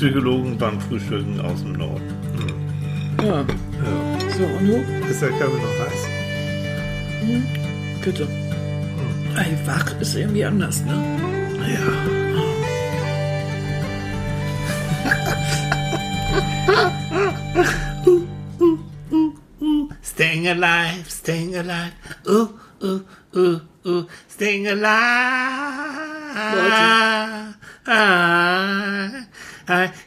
Psychologen beim Frühstücken aus dem Norden. Ja. Ja. So, und du? Ist der Kaffee noch heiß? Bitte. Ey, wach ist irgendwie anders, ne? Ja. Staying alive, staying alive. Uh, uh, uh, uh. Staying alive. Leute. Ah, ah.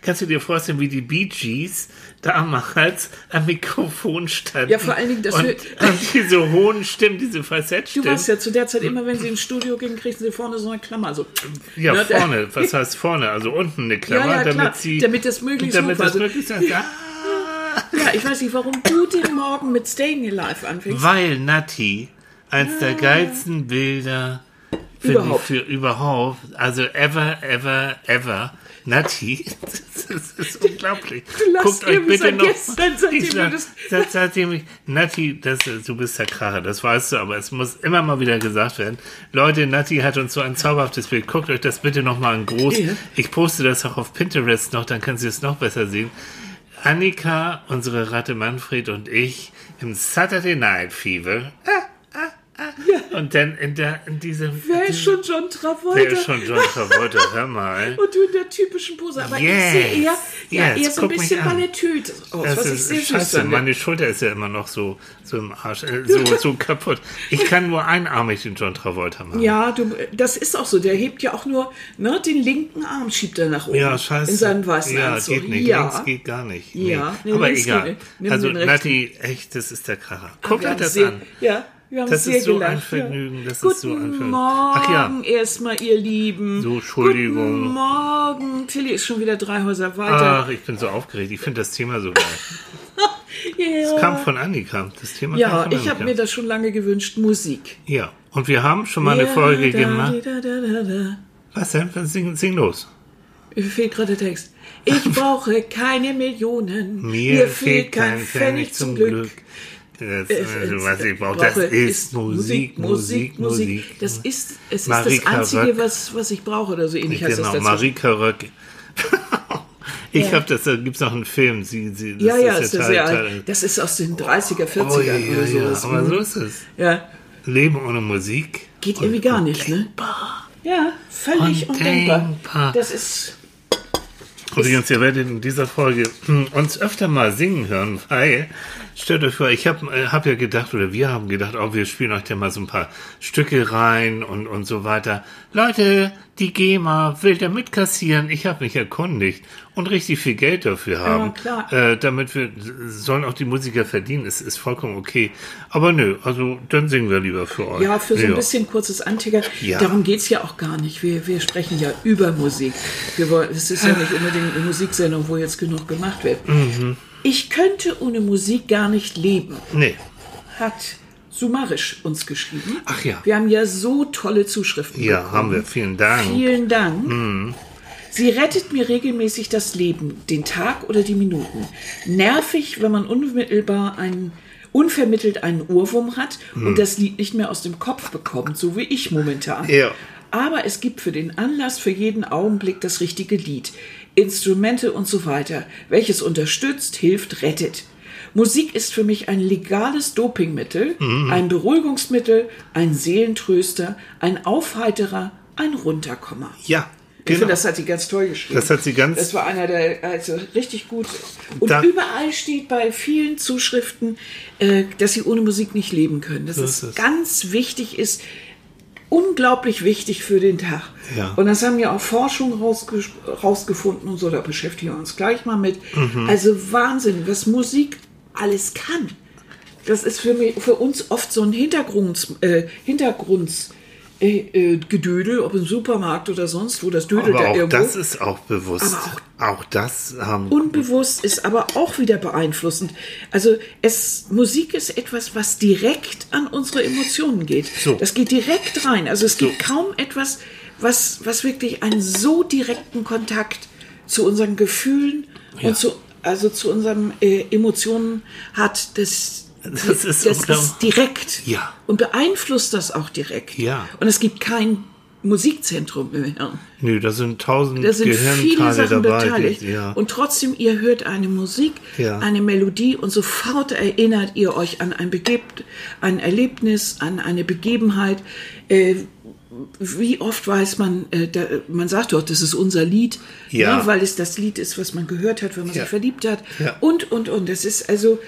Kannst du dir vorstellen, wie die Bee Gees damals am Mikrofon standen? Ja, vor allen Dingen, das und, hö- und diese hohen Stimmen, diese Du Falsettstimmen. warst ja zu der Zeit immer, wenn sie ins Studio gingen, kriegten sie vorne so eine Klammer. Also, Ja, Ne, vorne. Was heißt vorne? Also unten eine Klammer, Ja, ja, klar. damit sie. Damit das möglichst Damit das möglichst ah, ja, ich weiß nicht, warum du den Morgen mit Staying Alive anfängst. Weil Nati eins der geilsten Bilder für Überhaupt. Die, für überhaupt, also ever, ever, ever. Nati, das ist, unglaublich. Guckt euch bitte noch. gestern, seitdem ich das- seit, seitdem ich, Nati, das, du bist der Kracher, das weißt du, aber es muss immer mal wieder gesagt werden. Leute, Nati hat uns so ein zauberhaftes Bild. Guckt euch das bitte noch mal in groß. Ich poste das auch auf Pinterest noch, dann kannst du es noch besser sehen. Annika, unsere Ratte Manfred und ich im Saturday Night Fever. Ah, Und dann in, der, in diesem. Wer ist schon John Travolta? Wer ist schon John Travolta? Hör mal. Und du in der typischen Pose. Aber Yes. ich sehe eher, ja, Yes, eher so ein guck bisschen an. ballettös aus, Das was ich ist sehr süß scheiße. Meine Schulter ist ja immer noch so, so im Arsch, äh, so, so kaputt. Ich kann nur einarmig den John Travolta machen. Ja, du, das ist auch so. Der hebt ja auch nur, ne, den linken Arm schiebt er nach oben. Ja, scheiße. In seinem weißen ja, Anzug. geht nicht. Ja. Links geht gar nicht. Ja, nee, aber egal. also. Nati, echt, das ist der Kracher. Euch haben das sehr, an. Ja, Das ist so gelacht. ein Vergnügen, das ist Guten so ein Vergnügen. Morgen Ach ja. erstmal, ihr Lieben. So, Entschuldigung. Guten Morgen. Tilly ist schon wieder drei Häuser weiter. Ach, ich bin so aufgeregt. Ich finde das Thema so geil. ja, Das kam von Annika. Das Thema ja ich habe mir das schon lange gewünscht. Musik. Ja, und wir haben schon mal eine Ja, Folge da, gemacht. Da, da. Was denn? Sing, sing los. Mir fehlt gerade der Text. Ich brauche keine Millionen. Mir, fehlt kein Pfennig zum Glück. Das, also, es- was ich brauche, das ist Musik, Musik, Musik. Das ist, es ist Marika das Einzige, Röck. was, was ich brauche oder so ähnlich heißt Genau, das dazu. Marika Röck. Ich Ja. habe das, da gibt es noch einen Film. Sie, sie, das Ja, ja, ist ist das, total- sehr alt. das ist aus den 30er, 40er Oh, ja, ja, oder ja, sowas. aber Mhm. so ist es. ja. Leben ohne Musik. Geht irgendwie gar nicht, ne? Ja, völlig Undenkbar. undenkbar. Das ist. Übrigens, ihr werdet in dieser Folge hm, uns öfter mal singen hören, weil, stellt euch vor, ich habe äh, hab ja gedacht, oder wir haben gedacht, oh, wir spielen euch da mal so ein paar Stücke rein und, und so weiter. Leute, die GEMA will da mitkassieren. Ich habe mich erkundigt und richtig viel Geld dafür haben. klar. Äh, damit wir, sollen auch die Musiker verdienen, ist, ist vollkommen okay. Aber nö, also dann singen wir lieber für euch. Ja, für so ein bisschen kurzes Antiger. Ja. Darum geht's ja auch gar nicht. Wir, wir sprechen ja über Musik. Wir wollen, es ist ja nicht unbedingt eine Musiksendung, wo jetzt genug gemacht wird. Mhm. Ich könnte ohne Musik gar nicht leben, Nee. hat Sumarisch uns geschrieben. Ach ja. Wir haben ja so tolle Zuschriften Ja, bekommen. haben wir. Vielen Dank. Vielen Dank. Mhm. Sie rettet mir regelmäßig das Leben, den Tag oder die Minuten. Nervig, wenn man unmittelbar einen, unvermittelt einen Ohrwurm hat Mhm. und das Lied nicht mehr aus dem Kopf bekommt, so wie ich momentan. Ja. Aber es gibt für den Anlass, für jeden Augenblick das richtige Lied, Instrumente und so weiter, welches unterstützt, hilft, rettet. Musik ist für mich ein legales Dopingmittel, Mhm. ein Beruhigungsmittel, ein Seelentröster, ein Aufheiterer, ein Runterkommer. Ja, Ich genau. finde, das hat sie ganz toll geschrieben. Das hat sie ganz- Das war einer der, also richtig gut. Und überall steht bei vielen Zuschriften, äh, dass sie ohne Musik nicht leben können. Dass So es ist ganz wichtig ist, unglaublich wichtig für den Tag. Ja. Und das haben ja auch Forschungen rausges rausgefunden und so, da beschäftigen wir uns gleich mal mit. Mhm. Also Wahnsinn, was Musik alles kann. Das ist für, mich, für uns oft so ein Hintergrunds, äh, Hintergrunds äh, äh, Gedödel, ob im Supermarkt oder sonst wo, das dödelt Aber da auch irgendwo. das ist auch bewusst. Aber auch, das haben. Unbewusst ist aber auch wieder beeinflussend. Also es, Musik ist etwas, was direkt an unsere Emotionen geht. So. Das geht direkt rein. Also es So. gibt kaum etwas, was, was wirklich einen so direkten Kontakt zu unseren Gefühlen Ja. und zu, also zu unseren äh, Emotionen hat, das, Das ist das ist direkt Ja. und beeinflusst das auch direkt. Ja. Und es gibt kein Musikzentrum im Hirn. Nö, da sind tausend Da sind viele Sachen dabei. beteiligt. Ja. Und trotzdem, ihr hört eine Musik, Ja. eine Melodie und sofort erinnert ihr euch an ein, Begeb ein Erlebnis, an eine Begebenheit. Äh, wie oft weiß man, äh, da, man sagt doch, das ist unser Lied, Ja. ne, weil es das Lied ist, was man gehört hat, wenn man sich verliebt hat. Ja. Und, und, und. Das ist also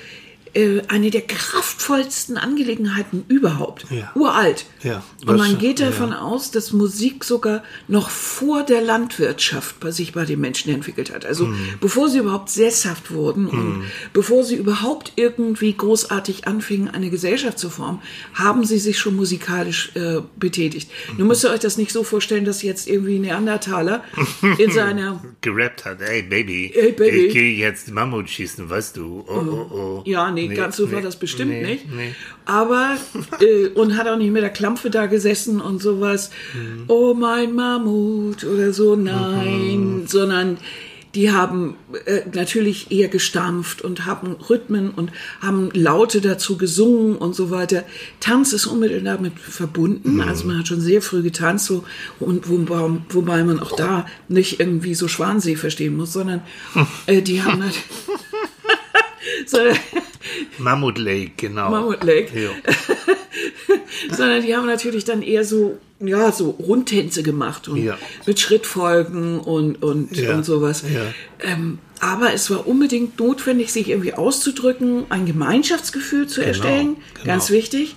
äh, eine der kraftvollsten Angelegenheiten überhaupt. Ja. Uralt. Ja, Und man geht ja. davon aus, dass Musik sogar noch vor der Landwirtschaft bei sich bei den Menschen entwickelt hat. Also Hm. bevor sie überhaupt sesshaft wurden und bevor sie überhaupt irgendwie großartig anfingen, eine Gesellschaft zu formen, haben sie sich schon musikalisch äh, betätigt. Mhm. Nun müsst ihr euch das nicht so vorstellen, dass jetzt irgendwie ein Neandertaler in seiner gerappt hat, ey Baby, Ey, Baby. ich gehe jetzt Mammut schießen, weißt du? Oh, oh, oh. Ja, nee, ganz so war nee, das bestimmt nee, nicht. Nee. Aber, äh, und hat auch nicht mit der Klampfe da gesessen und sowas. Mhm. Oh, mein Mammut oder so, nein. Sondern die haben äh, natürlich eher gestampft und haben Rhythmen und haben Laute dazu gesungen und so weiter. Tanz ist unmittelbar damit verbunden. Also man hat schon sehr früh getanzt, so, und wobei, wobei man auch da nicht irgendwie so Schwansee verstehen muss, sondern äh, die haben halt. sondern, Mammut Lake, genau. Mammut Lake. Ja. sondern die haben natürlich dann eher so, ja, so Rundtänze gemacht und Ja. mit Schrittfolgen und, und, Ja. und sowas. Ähm, aber es war unbedingt notwendig, sich irgendwie auszudrücken, ein Gemeinschaftsgefühl zu erstellen, genau. ganz wichtig.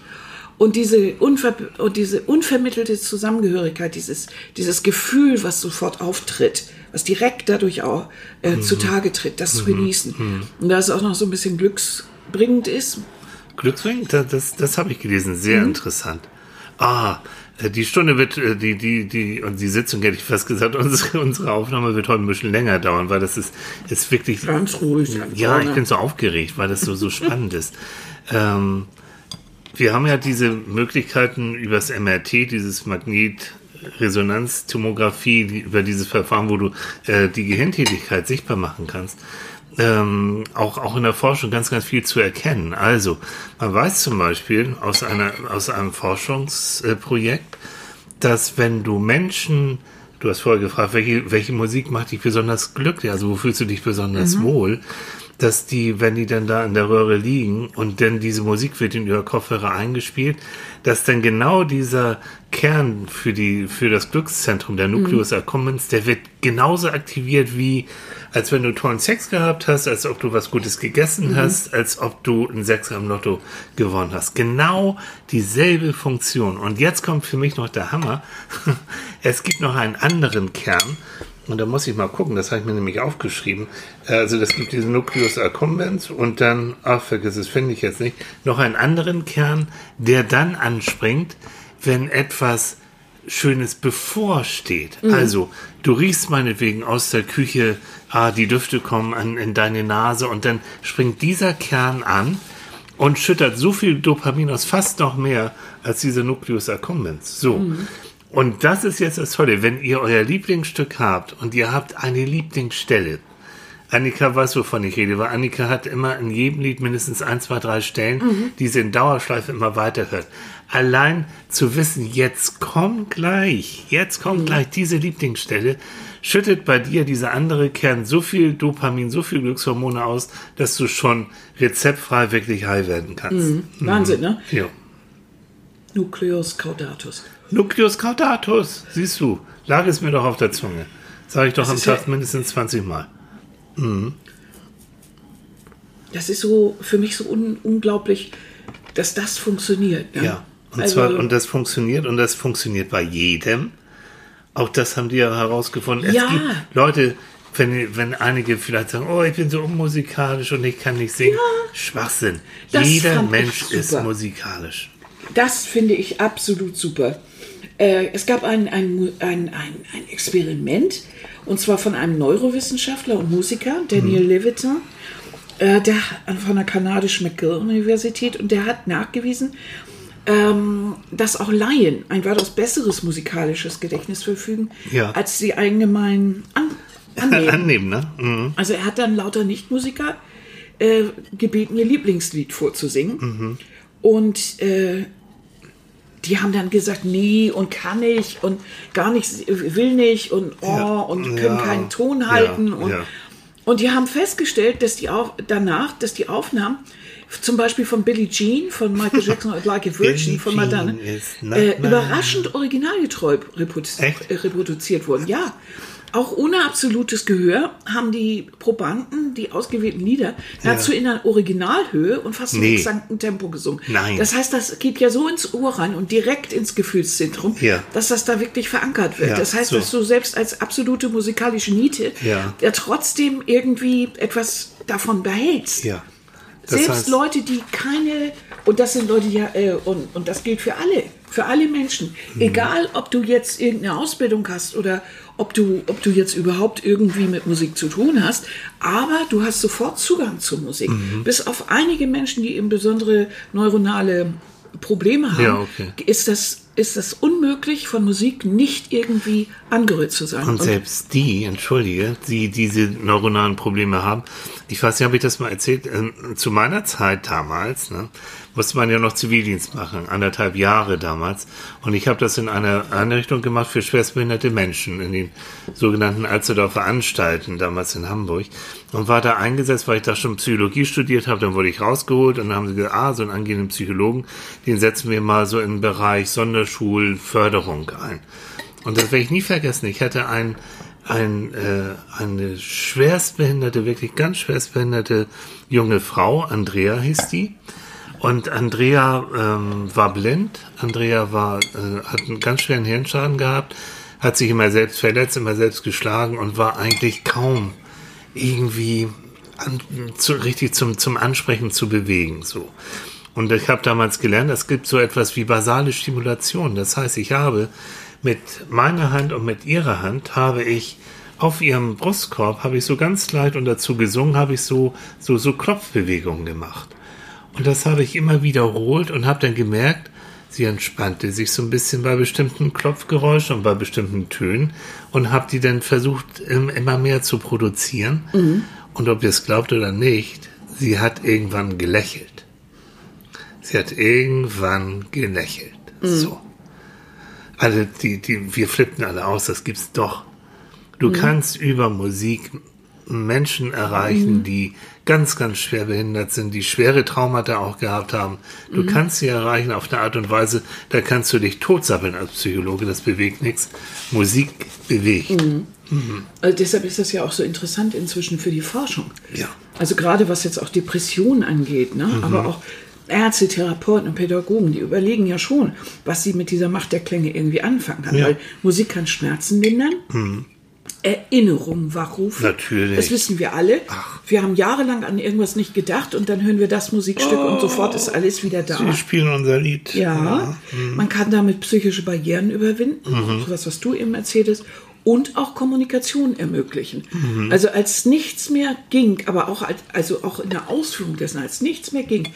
Und diese, unver und diese unvermittelte Zusammengehörigkeit, dieses, dieses Gefühl, was sofort auftritt, was direkt dadurch auch äh, Mhm. zutage tritt, das zu genießen. Und da es auch noch so ein bisschen glücksbringend ist, Glücksring, das, das, das habe ich gelesen, sehr Mhm. interessant. Ah, äh, die Stunde wird, äh, die, die, die, und die Sitzung hätte ich fast gesagt, unsere, unsere Aufnahme wird heute ein bisschen länger dauern, weil das ist, ist wirklich, ganz ruhig. ja, ich bin so aufgeregt, weil das so, so spannend ist. Ähm, wir haben ja diese Möglichkeiten übers MRT, dieses Magnetresonanztomographie, die, über dieses Verfahren, wo du äh, die Gehirntätigkeit sichtbar machen kannst, ähm, auch, auch in der Forschung ganz, ganz viel zu erkennen. Also, man weiß zum Beispiel aus, einer, aus einem Forschungsprojekt, dass wenn du Menschen, du hast vorher gefragt, welche, welche Musik macht dich besonders glücklich, also wo fühlst du dich besonders wohl, dass die, wenn die dann da in der Röhre liegen und dann diese Musik wird in ihre Kopfhörer eingespielt, dass dann genau dieser Kern für die, für das Glückszentrum, der Nucleus accumbens, der wird genauso aktiviert wie, als wenn du tollen Sex gehabt hast, als ob du was Gutes gegessen hast, als ob du ein Sechser im Lotto gewonnen hast. Genau dieselbe Funktion. Und jetzt kommt für mich noch der Hammer. Es gibt noch einen anderen Kern, und da muss ich mal gucken, das habe ich mir nämlich aufgeschrieben. Also das gibt diesen Nucleus accumbens und dann, ach vergiss es, finde ich jetzt nicht, noch einen anderen Kern, der dann anspringt, wenn etwas Schönes bevorsteht. Also du riechst meinetwegen aus der Küche, ah, die Düfte kommen an, in deine Nase und dann springt dieser Kern an und schüttert so viel Dopamin aus, fast noch mehr als dieser Nucleus accumbens. So. Und das ist jetzt das Tolle, wenn ihr euer Lieblingsstück habt und ihr habt eine Lieblingsstelle. Annika weiß, wovon ich rede, weil Annika hat immer in jedem Lied mindestens ein, zwei, drei Stellen, die sie in Dauerschleife immer weiterhört. Allein zu wissen, jetzt kommt gleich, jetzt kommt gleich diese Lieblingsstelle, schüttet bei dir dieser andere Kern so viel Dopamin, so viel Glückshormone aus, dass du schon rezeptfrei wirklich high werden kannst. Wahnsinn, ne? Ja. Nucleus caudatus. Nucleus caudatus, siehst du, lag es mir doch auf der Zunge. Sage ich doch am ist ja- Tag mindestens 20 Mal. Das ist so für mich so un unglaublich, dass das funktioniert. Ne? Ja. Und Also- zwar, und das funktioniert, und das funktioniert bei jedem. Auch das haben die ja herausgefunden. Es Ja. gibt Leute, wenn, wenn einige vielleicht sagen, oh, ich bin so unmusikalisch und ich kann nicht singen. Schwachsinn. Das Jeder Mensch ist musikalisch. Das finde ich absolut super. Äh, es gab ein, ein, ein, ein, ein Experiment, und zwar von einem Neurowissenschaftler und Musiker, Daniel Levitin, äh, der von der kanadischen McGill-Universität, und der hat nachgewiesen, ähm, dass auch Laien ein weitaus besseres musikalisches Gedächtnis verfügen, Ja. als sie allgemein an, annehmen. Annehmen, ne? Mhm. Also er hat dann lauter Nichtmusiker äh, gebeten, ihr Lieblingslied vorzusingen. Und äh, die haben dann gesagt, nee und kann nicht und gar nicht, will nicht und oh Ja. und können Ja. keinen Ton halten. Und, Ja. und die haben festgestellt, dass die auch danach, dass die Aufnahmen zum Beispiel von Billie Jean, von Michael Jackson und Like a Virgin, von Madonna, äh, überraschend originalgetreu reprodu Echt? äh, reproduziert wurden. Ja. Auch ohne absolutes Gehör haben die Probanden die ausgewählten Lieder dazu in einer Originalhöhe und fast im Nee. exakten Tempo gesungen. Nein. Das heißt, das geht ja so ins Ohr rein und direkt ins Gefühlszentrum, Ja. dass das da wirklich verankert wird. Ja, das heißt, so. dass du selbst als absolute musikalische Niete Ja. ja trotzdem irgendwie etwas davon behältst. Ja. Das Selbst heißt- Leute, die keine, und das sind Leute, ja, äh, und, und das gilt für alle, für alle Menschen. Mhm. Egal, ob du jetzt irgendeine Ausbildung hast oder ob du, ob du jetzt überhaupt irgendwie mit Musik zu tun hast, aber du hast sofort Zugang zur Musik. Mhm. Bis auf einige Menschen, die eben besondere neuronale Probleme haben, Ja, okay. ist, das, ist das unmöglich, von Musik nicht irgendwie angerührt zu sein. Und selbst die, entschuldige, die diese neuronalen Probleme haben, ich weiß nicht, habe ich das mal erzählt, ähm, zu meiner Zeit damals, ne, musste man ja noch Zivildienst machen, anderthalb Jahre damals. Und ich habe das in einer Einrichtung gemacht für schwerstbehinderte Menschen in den sogenannten Alsterdorfer Anstalten, damals in Hamburg. Und war da eingesetzt, weil ich da schon Psychologie studiert habe. Dann wurde ich rausgeholt und dann haben sie gesagt, ah, so einen angehenden Psychologen, den setzen wir mal so im Bereich Sonderschulförderung ein. Und das werde ich nie vergessen. Ich hatte ein, ein, äh, eine schwerstbehinderte, wirklich ganz schwerstbehinderte junge Frau, Andrea hieß die. Und Andrea ähm, war blind. Andrea war, äh, hat einen ganz schweren Hirnschaden gehabt, hat sich immer selbst verletzt, immer selbst geschlagen und war eigentlich kaum irgendwie an, zu, richtig zum, zum Ansprechen zu bewegen. So. Und ich habe damals gelernt, es gibt so etwas wie basale Stimulation. Das heißt, ich habe mit meiner Hand und mit ihrer Hand habe ich auf ihrem Brustkorb habe ich so ganz leicht und dazu gesungen habe ich so so so Klopfbewegungen gemacht. Und das habe ich immer wiederholt und habe dann gemerkt, sie entspannte sich so ein bisschen bei bestimmten Klopfgeräuschen und bei bestimmten Tönen und habe die dann versucht, ähm, immer mehr zu produzieren. Und ob ihr es glaubt oder nicht, sie hat irgendwann gelächelt. Sie hat irgendwann gelächelt. So. Alle, die, die, wir flippten alle aus, das gibt's doch. Du kannst über Musik Menschen erreichen, die ganz, ganz schwer behindert sind, die schwere Traumata auch gehabt haben. Du kannst sie erreichen auf eine Art und Weise, da kannst du dich totsappeln als Psychologe, das bewegt nichts. Musik bewegt. Also deshalb ist das ja auch so interessant inzwischen für die Forschung. Ja. Also gerade was jetzt auch Depressionen angeht, ne? aber auch Ärzte, Therapeuten und Pädagogen, die überlegen ja schon, was sie mit dieser Macht der Klänge irgendwie anfangen kann. Ja. Weil Musik kann Schmerzen lindern, Erinnerungen wachrufen. Natürlich. Das wissen wir alle. Wir haben jahrelang an irgendwas nicht gedacht und dann hören wir das Musikstück und sofort ist alles wieder da. Wir spielen unser Lied. Ja, man kann damit psychische Barrieren überwinden, Mhm. so was, du eben erzähltest, und auch Kommunikation ermöglichen. Mhm. Also als nichts mehr ging, aber auch als, also auch in der Ausführung dessen, als nichts mehr ging.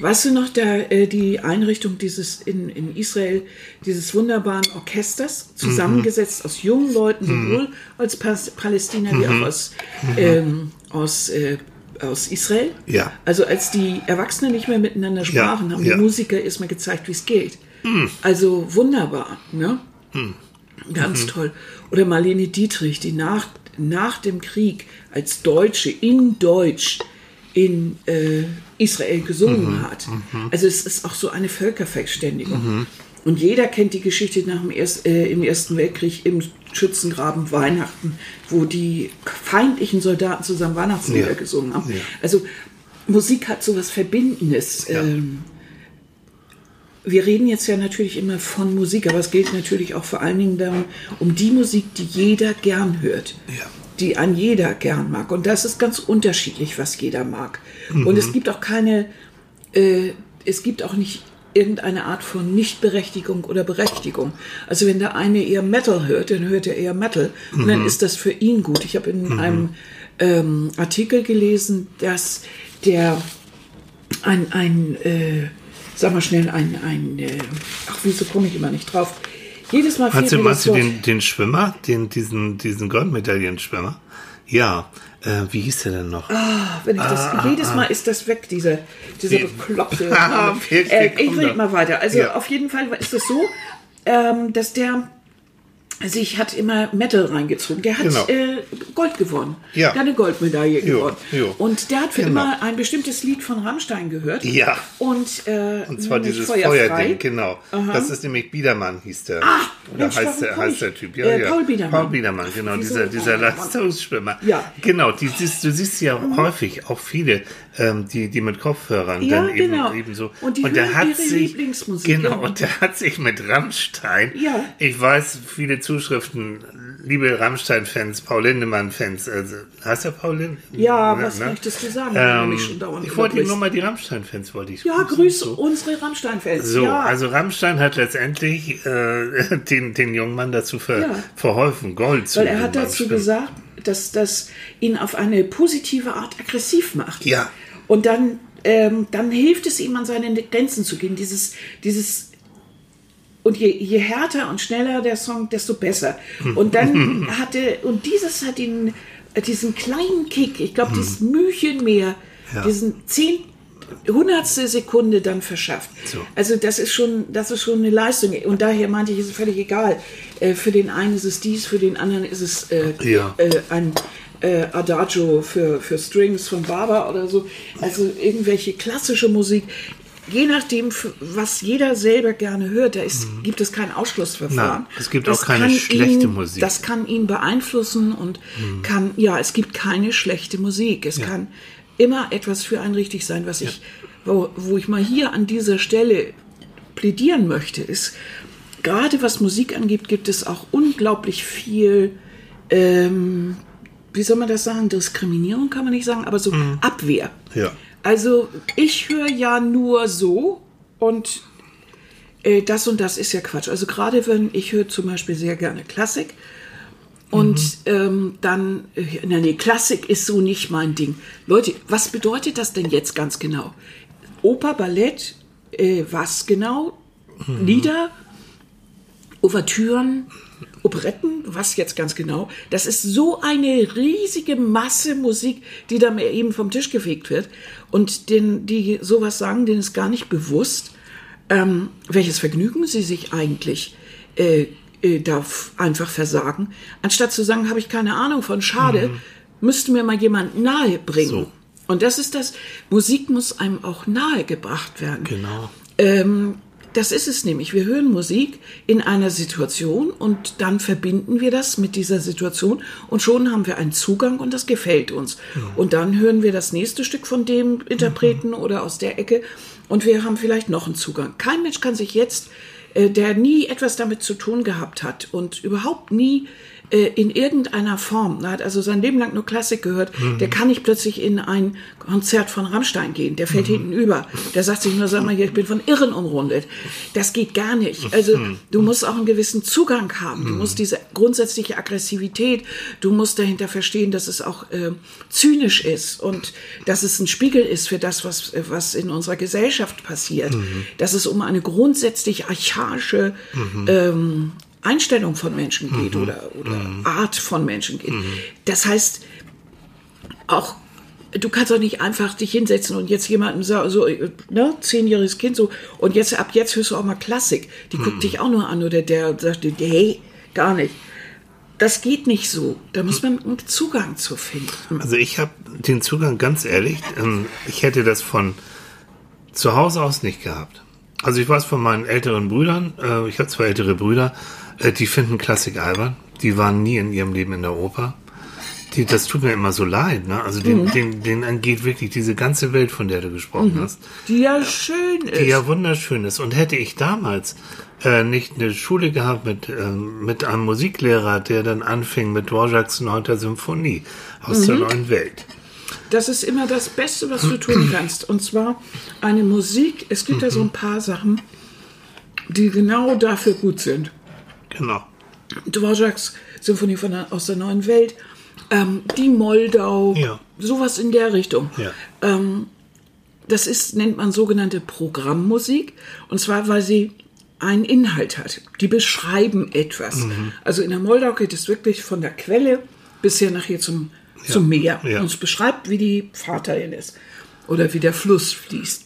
Weißt du noch, der, äh, die Einrichtung dieses in, in Israel, dieses wunderbaren Orchesters, zusammengesetzt aus jungen Leuten, sowohl aus Pas Palästina wie auch aus, ähm, aus, äh, aus Israel? Ja. Also als die Erwachsenen nicht mehr miteinander sprachen, haben ja. die Musiker erstmal gezeigt, wie es geht. Also wunderbar, ne? Ganz toll. Oder Marlene Dietrich, die nach, nach dem Krieg als Deutsche in Deutsch in äh, Israel gesungen hat. Also es ist auch so eine Völkerverständigung. Und jeder kennt die Geschichte nach dem Erst, äh, im Ersten Weltkrieg im Schützengraben Weihnachten, wo die feindlichen Soldaten zusammen Weihnachtslieder Ja. gesungen haben. Ja. Also Musik hat so was Verbindendes. Ähm, wir reden jetzt ja natürlich immer von Musik, aber es geht natürlich auch vor allen Dingen darum, um die Musik, die jeder gern hört. Ja. Die an jeder gern mag. Und das ist ganz unterschiedlich, was jeder mag. Und es gibt auch keine, äh, es gibt auch nicht irgendeine Art von Nichtberechtigung oder Berechtigung. Also wenn der eine eher Metal hört, dann hört er eher Metal. Und dann ist das für ihn gut. Ich habe in einem ähm, Artikel gelesen, dass der ein, ein äh, sag mal schnell, ein, ein äh, ach, wieso komme ich immer nicht drauf? Jedes Mal fehlt mir das du Wort. den, den Schwimmer, den, diesen, diesen Goldmedaillenschwimmer? Ja. Äh, wie hieß der denn noch? Wenn ich das, Ah, jedes Mal ist das weg, dieser, dieser Wie- bekloppte. Ah, äh, ich rede mal weiter. Also Ja. auf jeden Fall ist es so, ähm, dass der sich hat immer Metal reingezogen. Der hat Genau. äh, Gold gewonnen. Ja. Der hat eine Goldmedaille Jo, gewonnen. jo. Und der hat für Genau. immer ein bestimmtes Lied von Rammstein gehört. Ja. Und, äh, Und zwar dieses Feuerfrei. Feuerding, genau. Das ist nämlich Biedermann, hieß der. Ah, Oder Mensch, heißt der, heißt der Typ. Ja, Äh, ja. Paul Biedermann. Paul Biedermann, genau, Wieso? dieser, dieser Oh. Leistungsschwimmer. Ja. Mhm. Genau, die siehst, du siehst ja häufig auch viele, ähm, die, die mit Kopfhörern Ja, dann eben, genau. eben so. Und die der hören hat ihre sich, Lieblingsmusik, Genau, und der hat sich mit Rammstein, Ja. ich weiß, viele Zuschriften, liebe Rammstein-Fans, Paul Lindemann-Fans, also, heißt der Paul Lindemann? Ja, was möchtest du sagen, Ähm, dauernd ich wollte nur mal die Rammstein-Fans, wollte ich Ja, grüßen. grüß So. unsere Rammstein-Fans. So, ja. also Rammstein hat letztendlich äh, den, den jungen Mann dazu ver, Ja. verholfen, Gold zu Weil er hat dazu gesagt, dass das ihn auf eine positive Art aggressiv macht. Ja. Und dann, ähm, dann hilft es ihm, an seine Grenzen zu gehen. Dieses, dieses und je, je härter und schneller der Song, desto besser. Und dann hatte, und dieses hat ihn, diesen kleinen Kick, ich glaube, dieses Mühchen mehr. Ja. diesen zehn Hundertstel Sekunde dann verschafft. So. Also das ist schon, das ist schon eine Leistung. Und daher meinte ich, ist es völlig egal. Äh, für den einen ist es dies, für den anderen ist es äh, Ja. äh, ein äh, Adagio für, für Strings von Barber oder so. Also irgendwelche klassische Musik. Je nachdem, was jeder selber gerne hört, da ist, gibt es kein Ausschlussverfahren. Mhm. Nein, es gibt Das auch keine schlechte ihn, Musik. Das kann ihn beeinflussen und kann, ja, es gibt keine schlechte Musik. Es kann immer etwas für einen richtig sein. Was ich, wo, wo ich mal hier an dieser Stelle plädieren möchte, ist, gerade was Musik angeht, gibt es auch unglaublich viel, ähm, wie soll man das sagen, Diskriminierung kann man nicht sagen, aber so Abwehr. Ja. Also ich höre ja nur so und äh, das und das ist ja Quatsch. Also gerade wenn ich höre zum Beispiel sehr gerne Klassik und ähm, dann, äh, na nee, Klassik ist so nicht mein Ding. Leute, was bedeutet das denn jetzt ganz genau? Oper, Ballett, äh, was genau? Lieder, Ouvertüren, Operetten, was jetzt ganz genau? Das ist so eine riesige Masse Musik, die da mir eben vom Tisch gefegt wird. Und den, die sowas sagen, denen ist gar nicht bewusst, ähm, welches Vergnügen sie sich eigentlich äh, äh, darf einfach versagen. Anstatt zu sagen, habe ich keine Ahnung von, schade, müsste mir mal jemand nahe bringen. So. Und das ist das, Musik muss einem auch nahe gebracht werden. Genau. Ähm, das ist es nämlich. Wir hören Musik in einer Situation und dann verbinden wir das mit dieser Situation und schon haben wir einen Zugang und das gefällt uns. Und dann hören wir das nächste Stück von dem Interpreten oder aus der Ecke und wir haben vielleicht noch einen Zugang. Kein Mensch kann sich jetzt, äh, der nie etwas damit zu tun gehabt hat und überhaupt nie äh, in irgendeiner Form, hat also sein Leben lang nur Klassik gehört, der kann nicht plötzlich in ein Konzert von Rammstein gehen. Der fällt hinten über. Der sagt sich nur, sag mal hier, ich bin von Irren umrundet. Das geht gar nicht. Also du musst auch einen gewissen Zugang haben. Du musst diese grundsätzliche Aggressivität, du musst dahinter verstehen, dass es auch äh, zynisch ist und dass es ein Spiegel ist für das, was, äh, was in unserer Gesellschaft passiert. Dass es um eine grundsätzlich archaische ähm, Einstellung von Menschen geht oder, oder Art von Menschen geht. Das heißt, auch du kannst doch nicht einfach dich hinsetzen und jetzt jemandem sagen, so, ne, zehnjähriges Kind so, und jetzt, ab jetzt hörst du auch mal Klassik. Die guckt dich auch nur an oder der sagt dir, hey, gar nicht. Das geht nicht so. Da muss man einen Zugang zu finden. Also ich habe den Zugang, ganz ehrlich, ähm, ich hätte das von zu Hause aus nicht gehabt. Also ich weiß von meinen älteren Brüdern, äh, ich habe zwei ältere Brüder, äh, die finden Klassik albern. Die waren nie in ihrem Leben in der Oper. Die, das tut mir immer so leid. Ne? Also den, den, denen angeht wirklich diese ganze Welt, von der du gesprochen hast. Die ja schön ist. die ja wunderschön ist. Und hätte ich damals äh, nicht eine Schule gehabt mit, ähm, mit einem Musiklehrer, der dann anfing mit Dvorak's 9. Symphonie aus der neuen Welt. Das ist immer das Beste, was du tun kannst. Und zwar eine Musik. Es gibt ja so ein paar Sachen, die genau dafür gut sind. Genau. Dvorak's Symphonie von der, aus der neuen Welt, ähm, die Moldau, Ja. sowas in der Richtung. Ja. Ähm, das ist, nennt man sogenannte Programmmusik. Und zwar, weil sie einen Inhalt hat. Die beschreiben etwas. Also in der Moldau geht es wirklich von der Quelle bis hier nachher zum, zum Meer. ja. Und es beschreibt, wie die Fahrt dahin ist. Oder wie der Fluss fließt.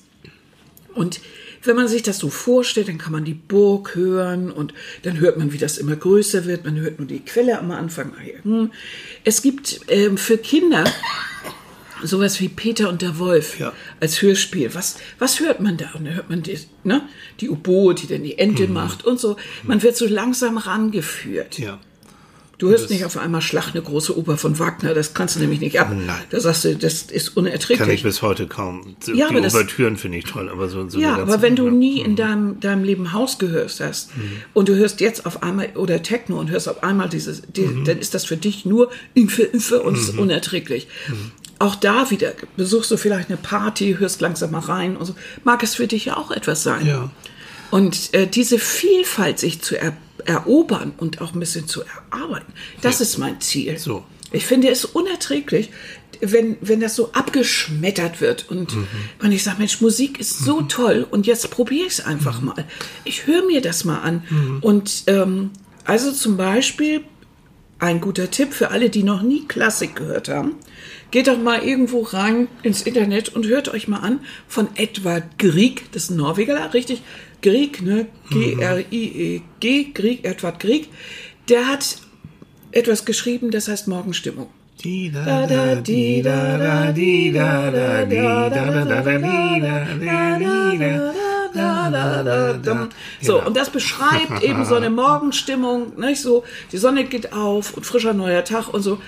Und wenn man sich das so vorstellt, dann kann man die Burg hören und dann hört man, wie das immer größer wird. Man hört nur die Quelle am Anfang. Ah hm. Es gibt ähm, für Kinder sowas wie Peter und der Wolf Ja. als Hörspiel. Was, was hört man da? Und da hört man die, ne? die U-Boot, die dann die Ente macht und so. Man wird so langsam rangeführt. Ja. Du hörst nicht auf einmal Schlag eine große Oper von Wagner, das kannst du nämlich nicht ab. Nein. Da sagst du, das ist Kann unerträglich. ich bis heute kaum. Die Ja, aber das- finde ich toll, aber so, so Ja, aber wenn du nie in deinem, deinem Leben Haus gehört hast und du hörst jetzt auf einmal oder Techno und hörst auf einmal dieses, die, dann ist das für dich nur Infe, Infe und ist unerträglich. Auch da wieder besuchst du vielleicht eine Party, hörst langsam mal rein und so. Mag es für dich ja auch etwas sein. Ja. Und äh, diese Vielfalt sich zu er erobern und auch ein bisschen zu erarbeiten, das ist mein Ziel. So. Ich finde es unerträglich, wenn, wenn das so abgeschmettert wird und wenn ich sage, Mensch, Musik ist so toll und jetzt probiere ich es einfach mal. Ich höre mir das mal an. Und ähm, also zum Beispiel ein guter Tipp für alle, die noch nie Klassik gehört haben. Geht doch mal irgendwo rein ins Internet und hört euch mal an von Edvard Grieg, das ist ein Norweger, richtig? Grieg, ne? G-R-I-E-G, Grieg, Edvard Grieg. Der hat etwas geschrieben, das heißt Morgenstimmung. So, und das beschreibt eben so eine Morgenstimmung, nicht so, die Sonne geht auf und frischer neuer Tag und so.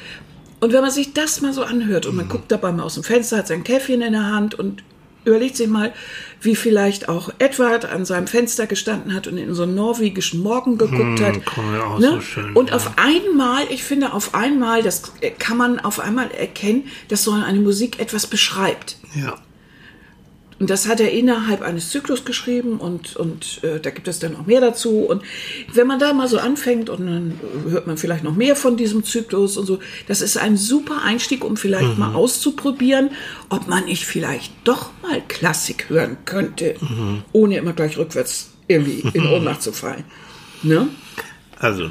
Und wenn man sich das mal so anhört und man guckt dabei mal aus dem Fenster, hat sein Käffchen in der Hand und überlegt sich mal, wie vielleicht auch Edward an seinem Fenster gestanden hat und in so einen norwegischen Morgen geguckt hat. kann man auch ne? so schön, und ja. auf einmal, ich finde, auf einmal, das kann man auf einmal erkennen, dass so eine Musik etwas beschreibt. Ja. Und das hat er innerhalb eines Zyklus geschrieben und, und äh, da gibt es dann noch mehr dazu. Und wenn man da mal so anfängt und dann hört man vielleicht noch mehr von diesem Zyklus und so, das ist ein super Einstieg, um vielleicht mal auszuprobieren, ob man nicht vielleicht doch mal Klassik hören könnte, ohne immer gleich rückwärts irgendwie in Ohnmacht zu fallen. Ne? Also,